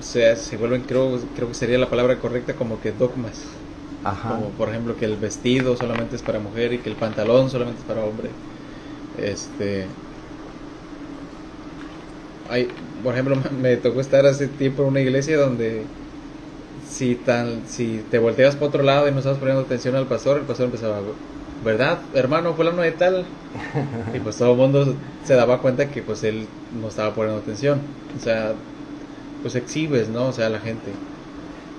se, se vuelven, creo, creo que sería la palabra correcta, como que dogmas. Ajá. Como por ejemplo que el vestido solamente es para mujer y que el pantalón solamente es para hombre. Este. Hay, por ejemplo, me tocó estar hace tiempo en una iglesia donde si tan, si te volteas para otro lado y no estabas poniendo atención al pastor, el pastor empezaba, ¿verdad, hermano fulano de tal? Y pues todo el mundo se daba cuenta que pues él no estaba poniendo atención. O sea, pues exhibes, ¿no? O sea, la gente.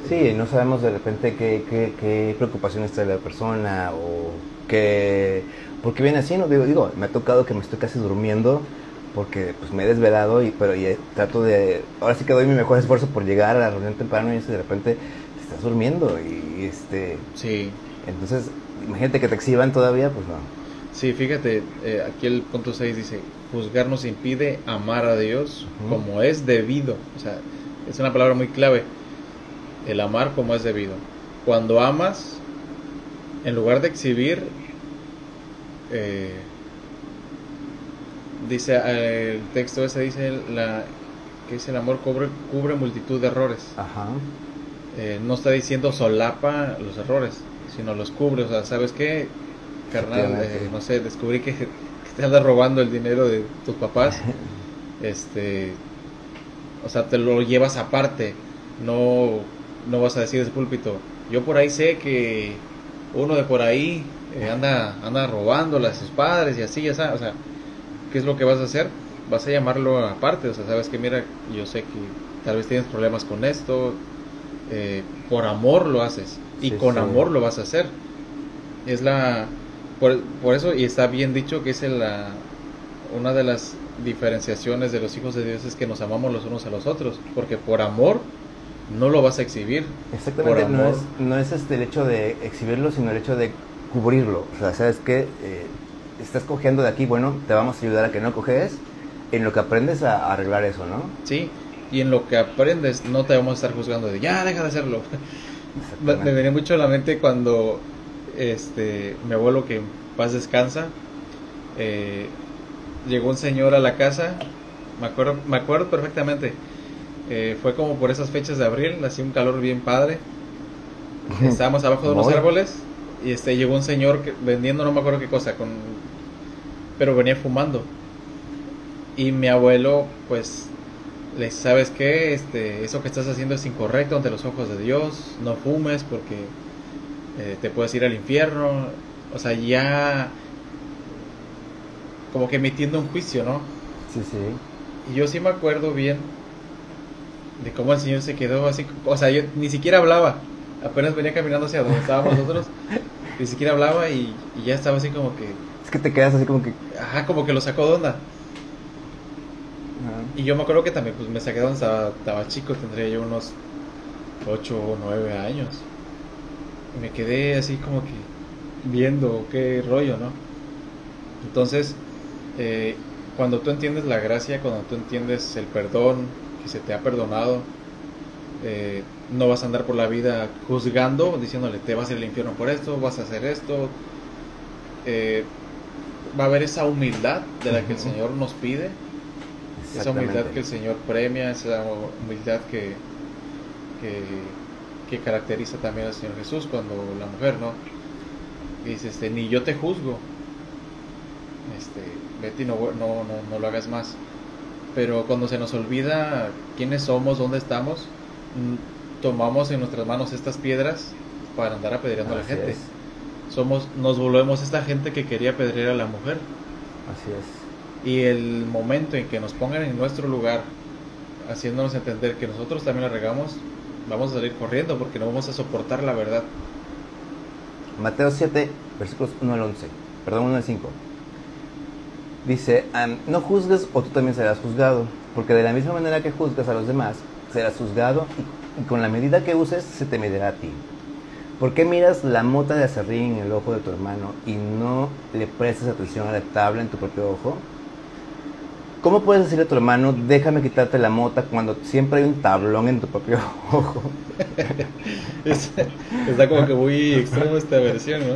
Sí, no sabemos de repente qué, qué, qué preocupaciones trae la persona o qué... Porque viene así, ¿no? Digo, digo, me ha tocado que me estoy casi durmiendo porque pues me he desvelado y pero y, eh, trato de... Ahora sí que doy mi mejor esfuerzo por llegar a la reunión temprano y de repente te estás durmiendo y este... Sí. Entonces, imagínate que te exhiban todavía, pues no. Sí, fíjate, eh, aquí el punto 6 dice, juzgar nos impide amar a Dios como es debido. O sea, es una palabra muy clave. El amar como es debido. Cuando amas, en lugar de exhibir, eh, dice eh, el texto ese dice la que dice el amor cubre, cubre multitud de errores. Ajá. Eh, no está diciendo solapa los errores, sino los cubre. O sea, ¿sabes qué? Carnal, eh, no sé, descubrí que, que te andas robando el dinero de tus papás. este, o sea, te lo llevas aparte. No, no vas a decir ese púlpito. Yo por ahí sé que uno de por ahí eh, anda, anda robándole a sus padres y así, ya sabes. O sea, ¿qué es lo que vas a hacer? Vas a llamarlo aparte. O sea, sabes que mira, yo sé que tal vez tienes problemas con esto. eh, por amor lo haces. Y Sí, con sí. amor lo vas a hacer. Es la. Por, por eso, y está bien dicho que es la, una de las diferenciaciones de los hijos de Dios es que nos amamos los unos a los otros. Porque por amor no lo vas a exhibir. Exactamente, Por no amor. es, no es este el hecho de exhibirlo, sino el hecho de cubrirlo. O sea, ¿sabes qué? Eh, estás cogiendo de aquí, bueno, te vamos a ayudar a que no coges, en lo que aprendes a, a arreglar eso, ¿no? ¿Sí? Y en lo que aprendes no te vamos a estar juzgando de ya, deja de hacerlo. Me me venía mucho a la mente cuando este mi abuelo que en paz descansa eh, llegó un señor a la casa me acuerdo me acuerdo perfectamente Eh, fue como por esas fechas de abril hacía un calor bien padre estábamos abajo de unos árboles y este llegó un señor que, vendiendo no me acuerdo qué cosa con pero venía fumando y mi abuelo pues le dice, sabes qué este eso que estás haciendo es incorrecto ante los ojos de Dios no fumes porque eh, te puedes ir al infierno o sea ya como que emitiendo un juicio no Sí, sí. y yo sí me acuerdo bien de cómo el señor se quedó así, o sea, yo ni siquiera hablaba, apenas venía caminando hacia donde estábamos nosotros, ni siquiera hablaba y, y ya estaba así como que, Es que te quedas así como que... ajá, como que lo sacó de onda. Y yo me acuerdo que también pues me saqué de donde estaba, estaba chico, tendría yo unos 8 o 9 años. Y me quedé así como que viendo qué rollo, ¿no? Entonces, eh, cuando tú entiendes la gracia, cuando tú entiendes el perdón que se te ha perdonado, eh, no vas a andar por la vida juzgando, diciéndole te vas a ir al infierno por esto, vas a hacer esto. Eh, va a haber esa humildad de la que el. Señor nos pide, esa humildad que el Señor premia, esa humildad que, que, que caracteriza también al Señor Jesús cuando la mujer, ¿no? Dice, este, ni yo te juzgo, este, y no, no, no, no lo hagas más. Pero cuando se nos olvida quiénes somos, dónde estamos, mm, tomamos en nuestras manos estas piedras para andar apedreando a la Así gente. es, Somos, nos volvemos esta gente que quería apedrear a la mujer. así es. Y el momento en que nos pongan en nuestro lugar, haciéndonos entender que nosotros también la regamos, vamos a salir corriendo porque no vamos a soportar la verdad. Mateo 7, versículos 1 al 11. Perdón, 1 al 5. Dice, no juzgues o tú también serás juzgado, porque de la misma manera que juzgas a los demás, serás juzgado y, y con la medida que uses se te medirá a ti. ¿Por qué miras la mota de acerrín en el ojo de tu hermano y no le prestas atención a la tabla en tu propio ojo? ¿Cómo puedes decirle a tu hermano, déjame quitarte la mota cuando siempre hay un tablón en tu propio ojo? Es- está como que muy extremo esta versión, ¿no?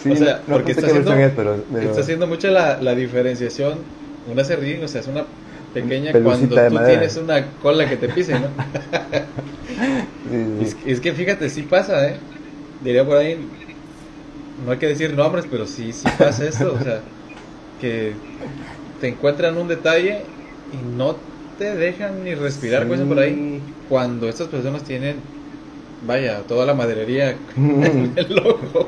Sí, O sea, no, porque no sé está haciendo- es, pero, pero- Está haciendo mucha la, la diferenciación. Una serrín, o sea, es una pequeña Pelucita cuando tú madera. tienes una cola que te pise, ¿no? Sí, sí. Es, es que fíjate, sí pasa, ¿eh? Diría por ahí, no hay que decir nombres, pero sí, sí pasa esto, o sea, que te encuentran un detalle y no te dejan ni respirar, Sí. pues por ahí, cuando estas personas tienen, vaya, toda la maderería en el ojo.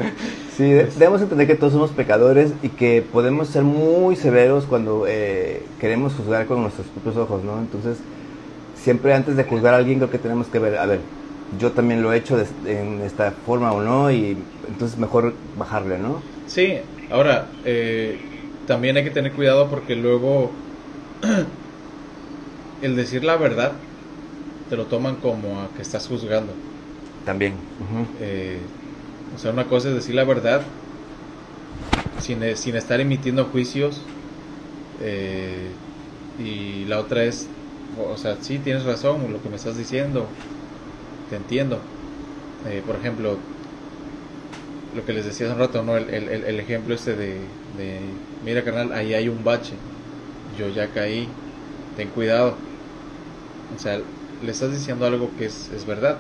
Sí, de- debemos entender que todos somos pecadores y que podemos ser muy severos cuando eh, queremos juzgar con nuestros propios ojos, ¿no? Entonces, siempre antes de juzgar a alguien creo que tenemos que ver, a ver, yo también lo he hecho de- en esta forma o no, y entonces mejor bajarle, ¿no? Sí, ahora, eh, también hay que tener cuidado porque luego el decir la verdad te lo toman como a que estás juzgando. También. Eh, o sea, una cosa es decir la verdad sin, eh, sin estar emitiendo juicios eh, y la otra es, o sea, sí, tienes razón lo que me estás diciendo, te entiendo. Eh, por ejemplo, lo que les decía hace un rato, ¿no? El, el- el- el ejemplo este de, de, mira carnal, ahí hay un bache. yo ya caí, ten cuidado. O sea, le estás diciendo algo que es, es verdad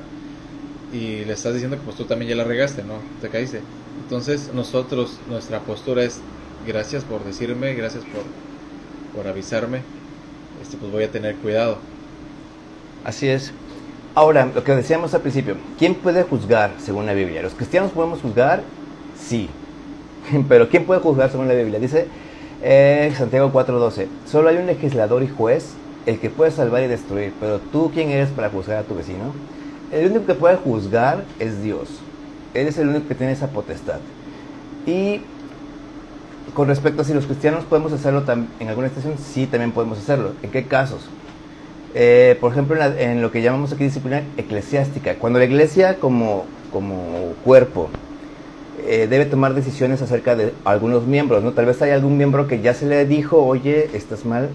y le estás diciendo que pues tú también ya la regaste, ¿no? Te caíste. Entonces nosotros, nuestra postura es gracias por decirme, gracias por, por avisarme, este, pues voy a tener cuidado. Así es. Ahora, lo que decíamos al principio, ¿quién puede juzgar según la Biblia? ¿Los cristianos podemos juzgar? Sí. Pero ¿quién puede juzgar según la Biblia? Dice eh, Santiago 4:12, solo hay un legislador y juez, el que puede salvar y destruir, pero tú quién eres para juzgar a tu vecino? El único que puede juzgar es Dios. Él es el único que tiene esa potestad. Y con respecto a si los cristianos podemos hacerlo en alguna estación, sí, también podemos hacerlo. ¿En qué casos? Eh, por ejemplo, en, lo que llamamos aquí disciplina eclesiástica. Cuando la iglesia como, como cuerpo eh, debe tomar decisiones acerca de algunos miembros, ¿no? Tal vez hay algún miembro que ya se le dijo, oye, estás mal,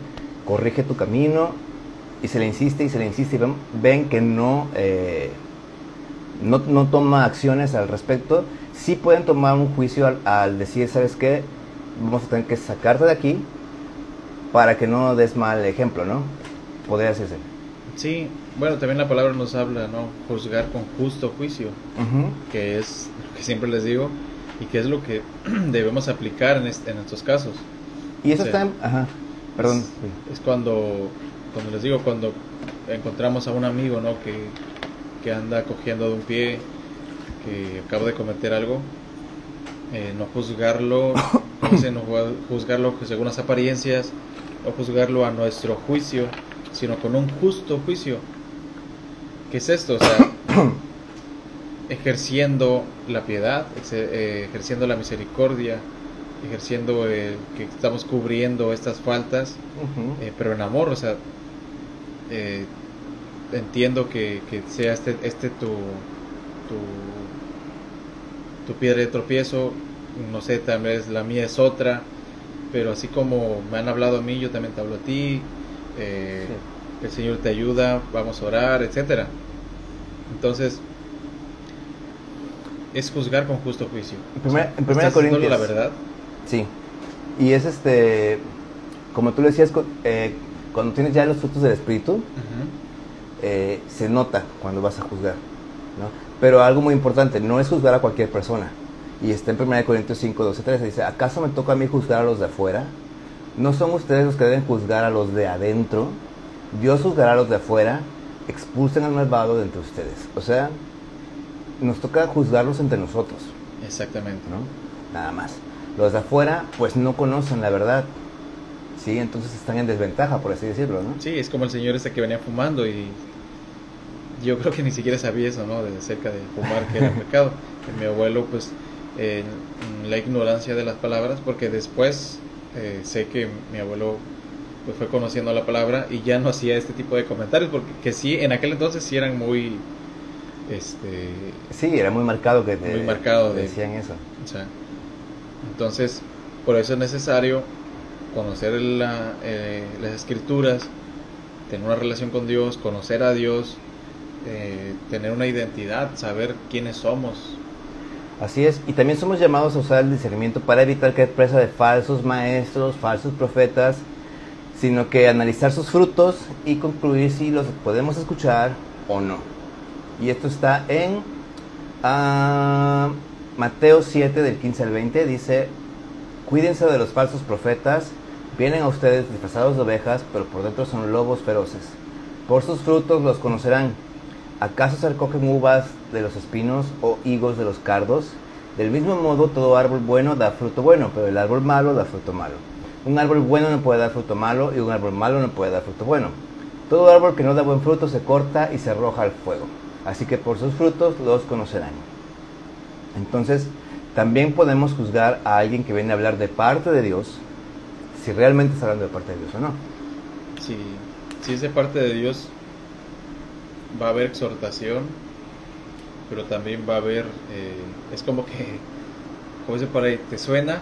corrige tu camino, y se le insiste y se le insiste y ven, que no, eh, no, no, toma acciones al respecto, sí pueden tomar un juicio al, al, decir, ¿sabes qué? Vamos a tener que sacarte de aquí para que no des mal ejemplo, ¿no? Podría decirse. Sí, bueno, también la palabra nos habla, ¿no? Juzgar con justo juicio, que es lo que siempre les digo y que es lo que debemos aplicar en, en estos casos. Y eso está, ajá, perdón. Es, cuando, cuando les digo, cuando encontramos a un amigo, ¿no? Que, que anda cogiendo de un pie, que acaba de cometer algo, eh, no juzgarlo, no juzgarlo según las apariencias, o juzgarlo a nuestro juicio, sino con un justo juicio. ¿Qué es esto? O sea, ejerciendo la piedad, eh, ejerciendo la misericordia, ejerciendo que estamos cubriendo estas faltas, eh, pero en amor, o sea, eh, entiendo que, sea este, este tu, tu, tu piedra de tropiezo, no sé, tal vez la mía es otra, pero así como me han hablado a mí, yo también te hablo a ti, eh, el Señor te ayuda, vamos a orar, etcétera. Entonces, es juzgar con justo juicio. En primera, Corintios. la verdad? Sí. Y es este, como tú le decías, eh, cuando tienes ya los frutos del Espíritu, eh, se nota cuando vas a juzgar. ¿no? Pero algo muy importante, no es juzgar a cualquier persona. Y está en 1 Corintios 5, 12, 13. Dice, ¿acaso me toca a mí juzgar a los de afuera? ¿No son ustedes los que deben juzgar a los de adentro? Dios juzgará a los de afuera, expulsen al malvado de entre ustedes. O sea, nos toca juzgarlos entre nosotros. Exactamente. ¿no? Nada más. Los de afuera, pues no conocen la verdad. Sí, entonces están en desventaja, por así decirlo, ¿no? Sí, es como el señor este que venía fumando y yo creo que ni siquiera sabía eso, ¿no? De cerca de fumar que era pecado. mi abuelo, pues, en la ignorancia de las palabras, porque después eh, sé que mi abuelo pues fue conociendo la palabra y ya no hacía este tipo de comentarios porque que sí en aquel entonces sí eran muy este sí era muy marcado que muy marcado decían eso. o sea, entonces por eso es necesario conocer la, eh, las escrituras tener una relación con Dios conocer a Dios eh, tener una identidad saber quiénes somos Así es, y también somos llamados a usar el discernimiento para evitar caer presa de falsos maestros, falsos profetas, sino que analizar sus frutos y concluir si los podemos escuchar o no. Y esto está en uh, Mateo 7 del 15 al 20, dice, cuídense de los falsos profetas, vienen a ustedes disfrazados de ovejas, pero por dentro son lobos feroces. Por sus frutos los conocerán. ¿Acaso se recogen uvas de los espinos o higos de los cardos? Del mismo modo, todo árbol bueno da fruto bueno, pero el árbol malo da fruto malo. Un árbol bueno no puede dar fruto malo y un árbol malo no puede dar fruto bueno. Todo árbol que no da buen fruto se corta y se arroja al fuego. Así que por sus frutos los conocerán. Entonces, también podemos juzgar a alguien que viene a hablar de parte de Dios, si realmente está hablando de parte de Dios o no. Si, si es de parte de Dios, va a haber exhortación, pero también va a haber, eh, es como que, como dice por ahí, te suena,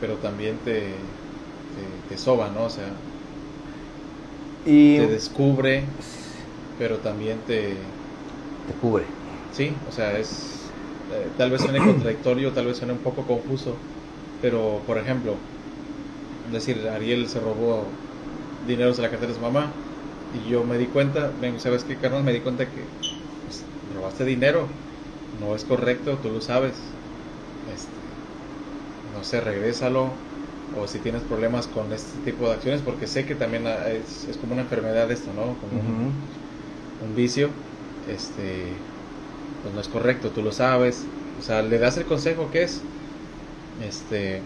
pero también te, te, soba, ¿no? O sea, y, te descubre, pero también te... Te cubre. Sí, o sea, es, eh, tal vez suene contradictorio, tal vez suene un poco confuso, pero por ejemplo, decir, Ariel se robó dinero se la cartera de su mamá. Y yo me di cuenta, ven, ¿sabes qué, carnal? Me di cuenta que pues, robaste dinero, no es correcto, tú lo sabes. Este, no sé, regrésalo. O si tienes problemas con este tipo de acciones, porque sé que también es, es como una enfermedad esto, ¿no? Como un, un vicio. Este, pues no es correcto, tú lo sabes. O sea, le das el consejo que es. Este,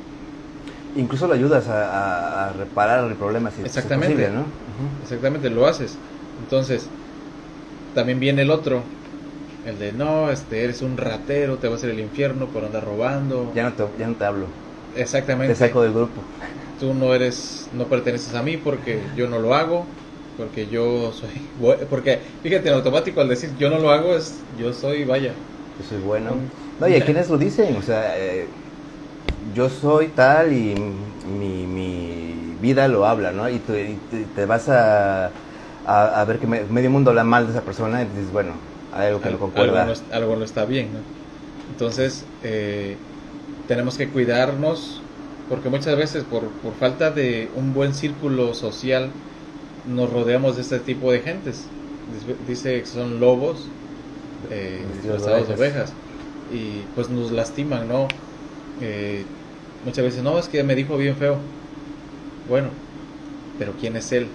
incluso lo ayudas a, reparar el problema si exactamente, es posible, ¿no? Exactamente, lo haces. Entonces, también viene el otro, el de no, este, eres un ratero, te vas a hacer el infierno por andar robando. Ya no te, ya no te hablo. Exactamente. Te saco del grupo. Tú no eres, no perteneces a mí porque yo no lo hago, porque yo soy, porque fíjate en automático al decir yo no lo hago es, yo soy, vaya. Yo soy bueno. No, y a quienes lo dicen, o sea, eh, yo soy tal y mi, mi vida lo habla, ¿no? Y, te, vas a, a, ver que medio mundo habla mal de esa persona y dices, bueno, hay algo que no concuerda. Algo no, está bien, ¿no? Entonces, eh, tenemos que cuidarnos porque muchas veces por, por falta de un buen círculo social nos rodeamos de este tipo de gentes. Dice que son lobos eh, disfrazados de ovejas y pues nos lastiman, ¿no? Eh, muchas veces, no, es que me dijo bien feo. Bueno, pero ¿quién es él?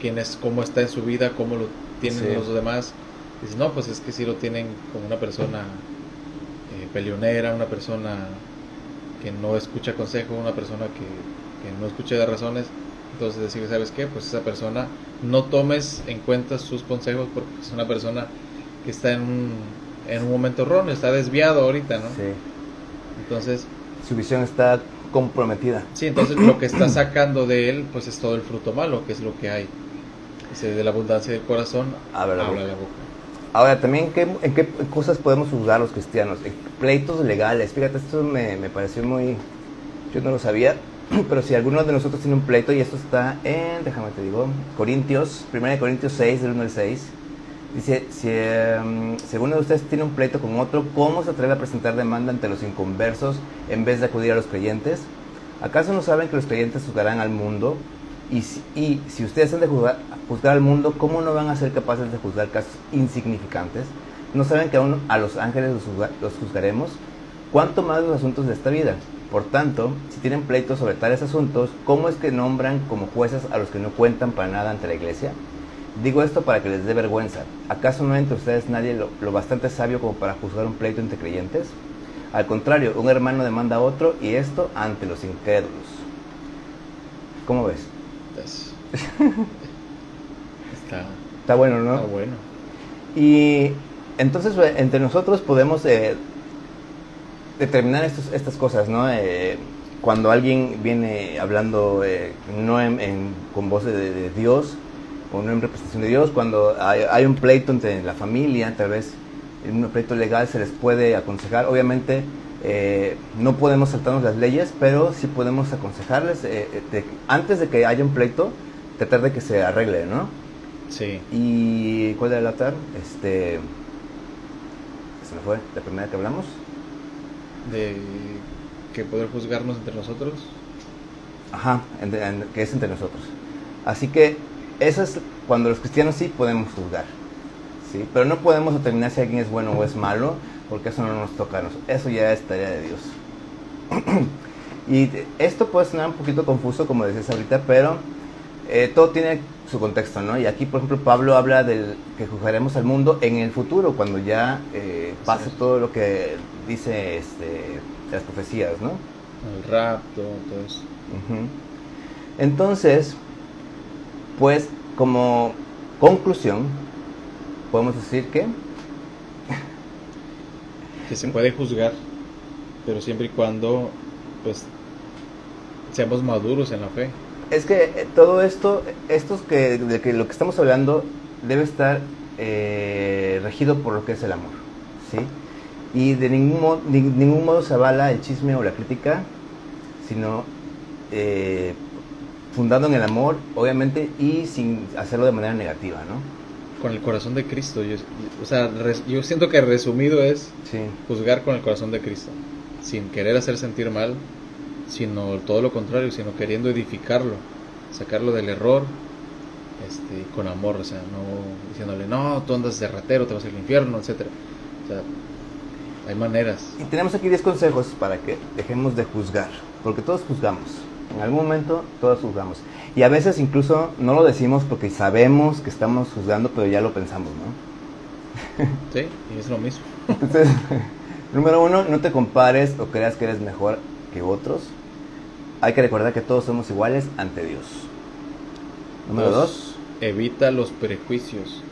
¿Quién es, cómo está en su vida? ¿Cómo lo tienen los demás? Dice, no, pues es que sí lo tienen como una persona eh, peleonera, una persona que no escucha consejo, una persona que, que no escucha de razones. Entonces decir, ¿sabes qué? Pues esa persona no tomes en cuenta sus consejos porque es una persona que está en un, en un momento erróneo, está desviado ahorita, ¿no? Sí. Entonces... Su visión está comprometida. Sí, entonces lo que está sacando de él, pues es todo el fruto malo, que es lo que hay. Dice, de la abundancia del corazón, habla la, boca. Ahora, también, ¿en qué cosas podemos juzgar los cristianos? En pleitos legales. Fíjate, esto me, me pareció muy... Yo no lo sabía, pero si alguno de nosotros tiene un pleito, y esto está en, déjame te digo, Corintios, 1 Corintios 6, del 1 al 6, Dice, si em, de ustedes tiene un pleito con otro, ¿cómo se atreve a presentar demanda ante los inconversos en vez de acudir a los creyentes? ¿Acaso no saben que los creyentes juzgarán al mundo? Y si, y si ustedes han de juzgar, al mundo, ¿cómo no van a ser capaces de juzgar casos insignificantes? ¿No saben que aún a los ángeles los, los juzgaremos? ¿Cuánto más los asuntos de esta vida? Por tanto, si tienen pleitos sobre tales asuntos, ¿cómo es que nombran como jueces a los que no cuentan para nada ante la iglesia? Digo esto para que les dé vergüenza. ¿Acaso no hay entre ustedes nadie lo, bastante sabio como para juzgar un pleito entre creyentes? Al contrario, un hermano demanda a otro y esto ante los incrédulos. ¿Cómo ves? Está, está bueno, ¿no? Está bueno. Y entonces eh, entre nosotros podemos eh, determinar estos, estas cosas, ¿no? Eh, cuando alguien viene hablando no con voz de Dios, o no en representación de Dios, cuando hay, un pleito entre la familia, tal vez en un pleito legal se les puede aconsejar. Obviamente eh, no podemos saltarnos las leyes, pero sí podemos aconsejarles eh, eh, antes de que haya un pleito, tratar de que se arregle, ¿no? Sí. ¿Y cuál era el altar? Este. Se me fue, la primera que hablamos. De que poder juzgarnos entre nosotros. Ajá, que es entre nosotros. Así que eso es cuando los cristianos sí podemos juzgar, ¿sí? Pero no podemos determinar si alguien es bueno o es malo, porque eso no nos toca a nosotros. Eso ya es tarea de Dios. y esto puede sonar un poquito confuso, como decías ahorita, pero eh, todo tiene su contexto, ¿no? Y aquí, por ejemplo, Pablo habla del que juzgaremos al mundo en el futuro, cuando ya eh, pase todo lo que dice este, las profecías, ¿no? El rapto, todo eso. Entonces, pues como conclusión, podemos decir que... que se puede juzgar, pero siempre y cuando pues seamos maduros en la fe. Es que eh, todo esto, estos que, de que lo que estamos hablando debe estar eh, regido por lo que es el amor, ¿sí? Y de ningún modo, ningún modo se avala el chisme o la crítica, sino eh, fundado en el amor, obviamente, y sin hacerlo de manera negativa, ¿no? Con el corazón de Cristo. Yo, o sea, yo siento que resumido es juzgar con el corazón de Cristo, sin querer hacer sentir mal, sino todo lo contrario, sino queriendo edificarlo. sacarlo del error este, con amor, o sea, no diciéndole, no, tú andas de ratero, te vas al infierno, etcétera. O sea, hay maneras. Y tenemos aquí 10 consejos para que dejemos de juzgar, porque todos juzgamos. En algún momento todos juzgamos. Y a veces incluso no lo decimos porque sabemos que estamos juzgando, pero ya lo pensamos, ¿no? Sí, y es lo mismo. Entonces, número uno, no te compares o creas que eres mejor que otros. Hay que recordar que todos somos iguales ante Dios. Número dos, Evita los prejuicios.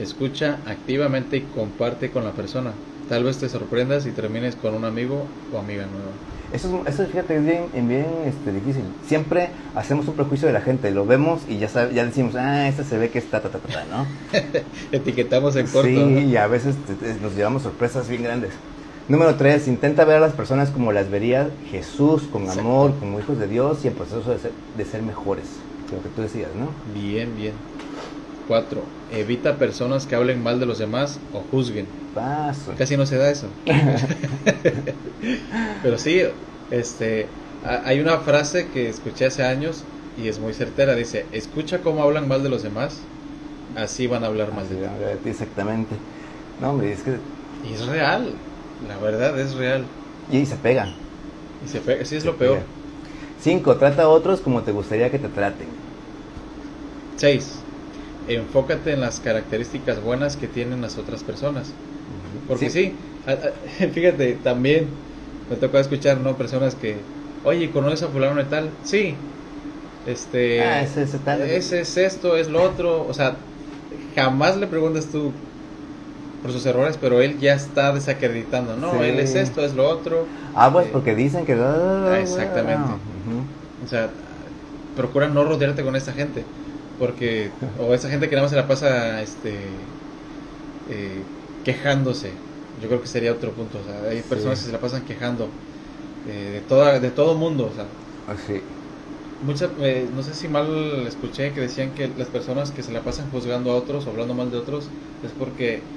Escucha activamente y comparte con la persona. Tal vez te sorprendas y termines con un amigo o amiga nueva. Eso, es- eso fíjate, es bien, es bien este, difícil. Siempre hacemos un prejuicio de la gente, lo vemos y ya, sabe- ya decimos, ah, este se ve que está, ta, ta, ta, ta", ¿no? Etiquetamos en corto. Sí, ¿no? y a veces te- te- nos llevamos sorpresas bien grandes. Número tres, intenta ver a las personas como las vería Jesús, con Exacto. amor, como hijos de Dios y en proceso de ser, de ser mejores. Lo que tú decías, ¿no? Bien, bien. 4. Evita personas que hablen mal de los demás o juzguen. Paso. Casi no se da eso. Pero sí, este, ha- hay una frase que escuché hace años y es muy certera. Dice, escucha cómo hablan mal de los demás, así van a hablar mal de ti. Exactamente. No, hombre, es que. Y es real, la verdad es real. Y se pegan. Y se pega, sí es Se lo peor. pega. Cinco, trata a otros como te gustaría que te traten. 6. Enfócate en las características buenas que tienen las otras personas. Porque sí, fíjate, también me tocó escuchar, ¿no? Personas que, oye, ¿conoces a fulano y tal? Sí. Este, Ah, ese- ese tal. ese es esto, es lo otro. O sea, jamás le preguntas tú por sus errores, pero él ya está desacreditando. No, Sí. él es esto, es lo otro. Ah, pues Eh, porque dicen que. Exactamente. Ujú. O sea, procura no rodearte con esa gente. Porque, o esa gente que nada más se la pasa este, eh, quejándose. Yo creo que sería otro punto. O sea, hay Sí. personas que se la pasan quejando eh, de, toda, de todo mundo. O sea, Ah, sí. muchas, eh, no sé si mal escuché que decían que las personas que se la pasan juzgando a otros o hablando mal de otros es porque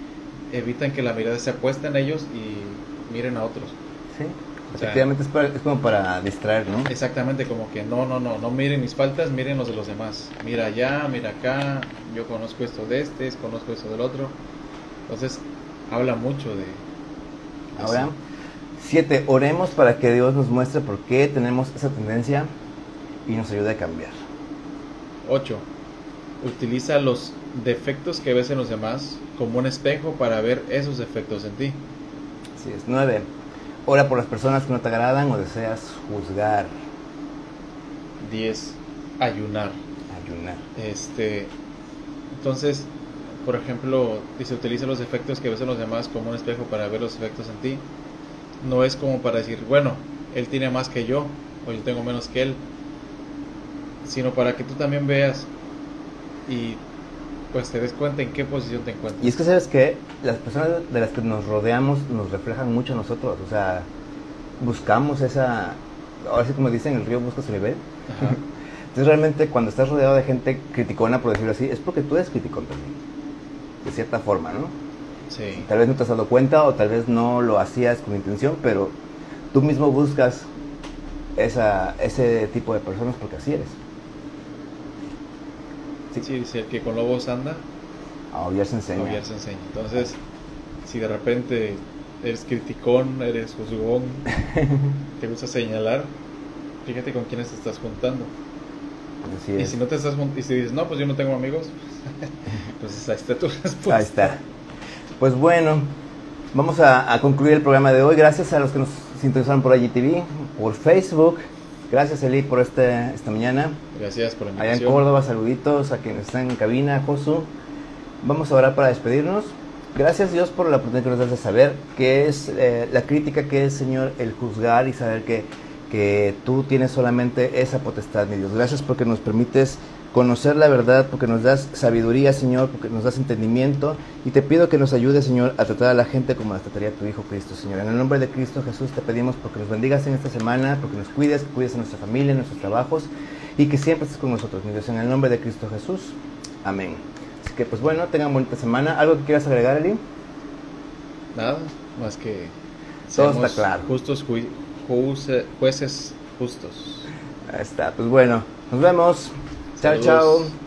evitan que la mirada se apuesta en ellos y miren a otros. Sí. O sea, Efectivamente es, para- es como para distraer, ¿no? Exactamente, como que no, no, no, no miren mis faltas, miren los de los demás. Mira allá, mira acá, yo conozco esto de este, conozco esto del otro. Entonces, habla mucho de... de Ahora, eso. siete, oremos para que Dios nos muestre por qué tenemos esa tendencia y nos ayude a cambiar. Ocho, utiliza los defectos que ves en los demás como un espejo para ver esos defectos en ti. Así es. Nueve, ora por las personas que no te agradan o deseas juzgar, Diez, ayunar. ayunar. Este, entonces, por ejemplo, dice utiliza los defectos que ves en los demás como un espejo para ver los defectos en ti. No es como para decir, bueno, él tiene más que yo o yo tengo menos que él, sino para que tú también veas y pues te des cuenta en qué posición te encuentras. Y es que sabes que las personas de las que nos rodeamos nos reflejan mucho a nosotros, o sea, buscamos esa, ahora sí como dicen, el río busca su nivel. Ajá. Entonces realmente cuando estás rodeado de gente criticona, por decirlo así, es porque tú eres criticón también, de cierta forma, ¿no? Sí, Tal vez no te has dado cuenta o tal vez no lo hacías con intención, pero tú mismo buscas esa, ese tipo de personas porque así eres. Sí, sí, dice el que con lobos anda, a aullar se enseña. aullar se enseña. Entonces, si de repente eres criticón, eres juzgón, te gusta señalar, fíjate con quiénes te estás juntando. Así Y si no te estás y si dices, no, pues yo no tengo amigos, pues ahí está tu respuesta. Ahí está. Pues bueno, vamos a, a concluir el programa de hoy. Gracias a los que nos sintonizaron por IGTV, por Facebook. Gracias, Eli, por este, esta mañana. Gracias por la Allá en invitación. Córdoba, saluditos a quienes están en cabina, Josu. Vamos a orar para despedirnos. Gracias Dios por la oportunidad que nos das de saber qué es eh, la crítica, qué es Señor el juzgar y saber que, que tú tienes solamente esa potestad, mi Dios. Gracias porque nos permites conocer la verdad, porque nos das sabiduría, Señor, porque nos das entendimiento. Y te pido que nos ayudes, Señor, a tratar a la gente como la trataría tu Hijo Cristo, Señor. En el nombre de Cristo Jesús te pedimos porque nos bendigas en esta semana, porque nos cuides, que cuides a nuestra familia, en nuestros trabajos y que siempre estés con nosotros, mi Dios. En el nombre de Cristo Jesús. Amén. Así que, pues bueno, tengan bonita semana. ¿Algo que quieras agregar, Eli? Nada, más que Todo está claro. justos, ju- juece- jueces justos. Ahí está. Pues bueno, nos vemos. Chao, chao.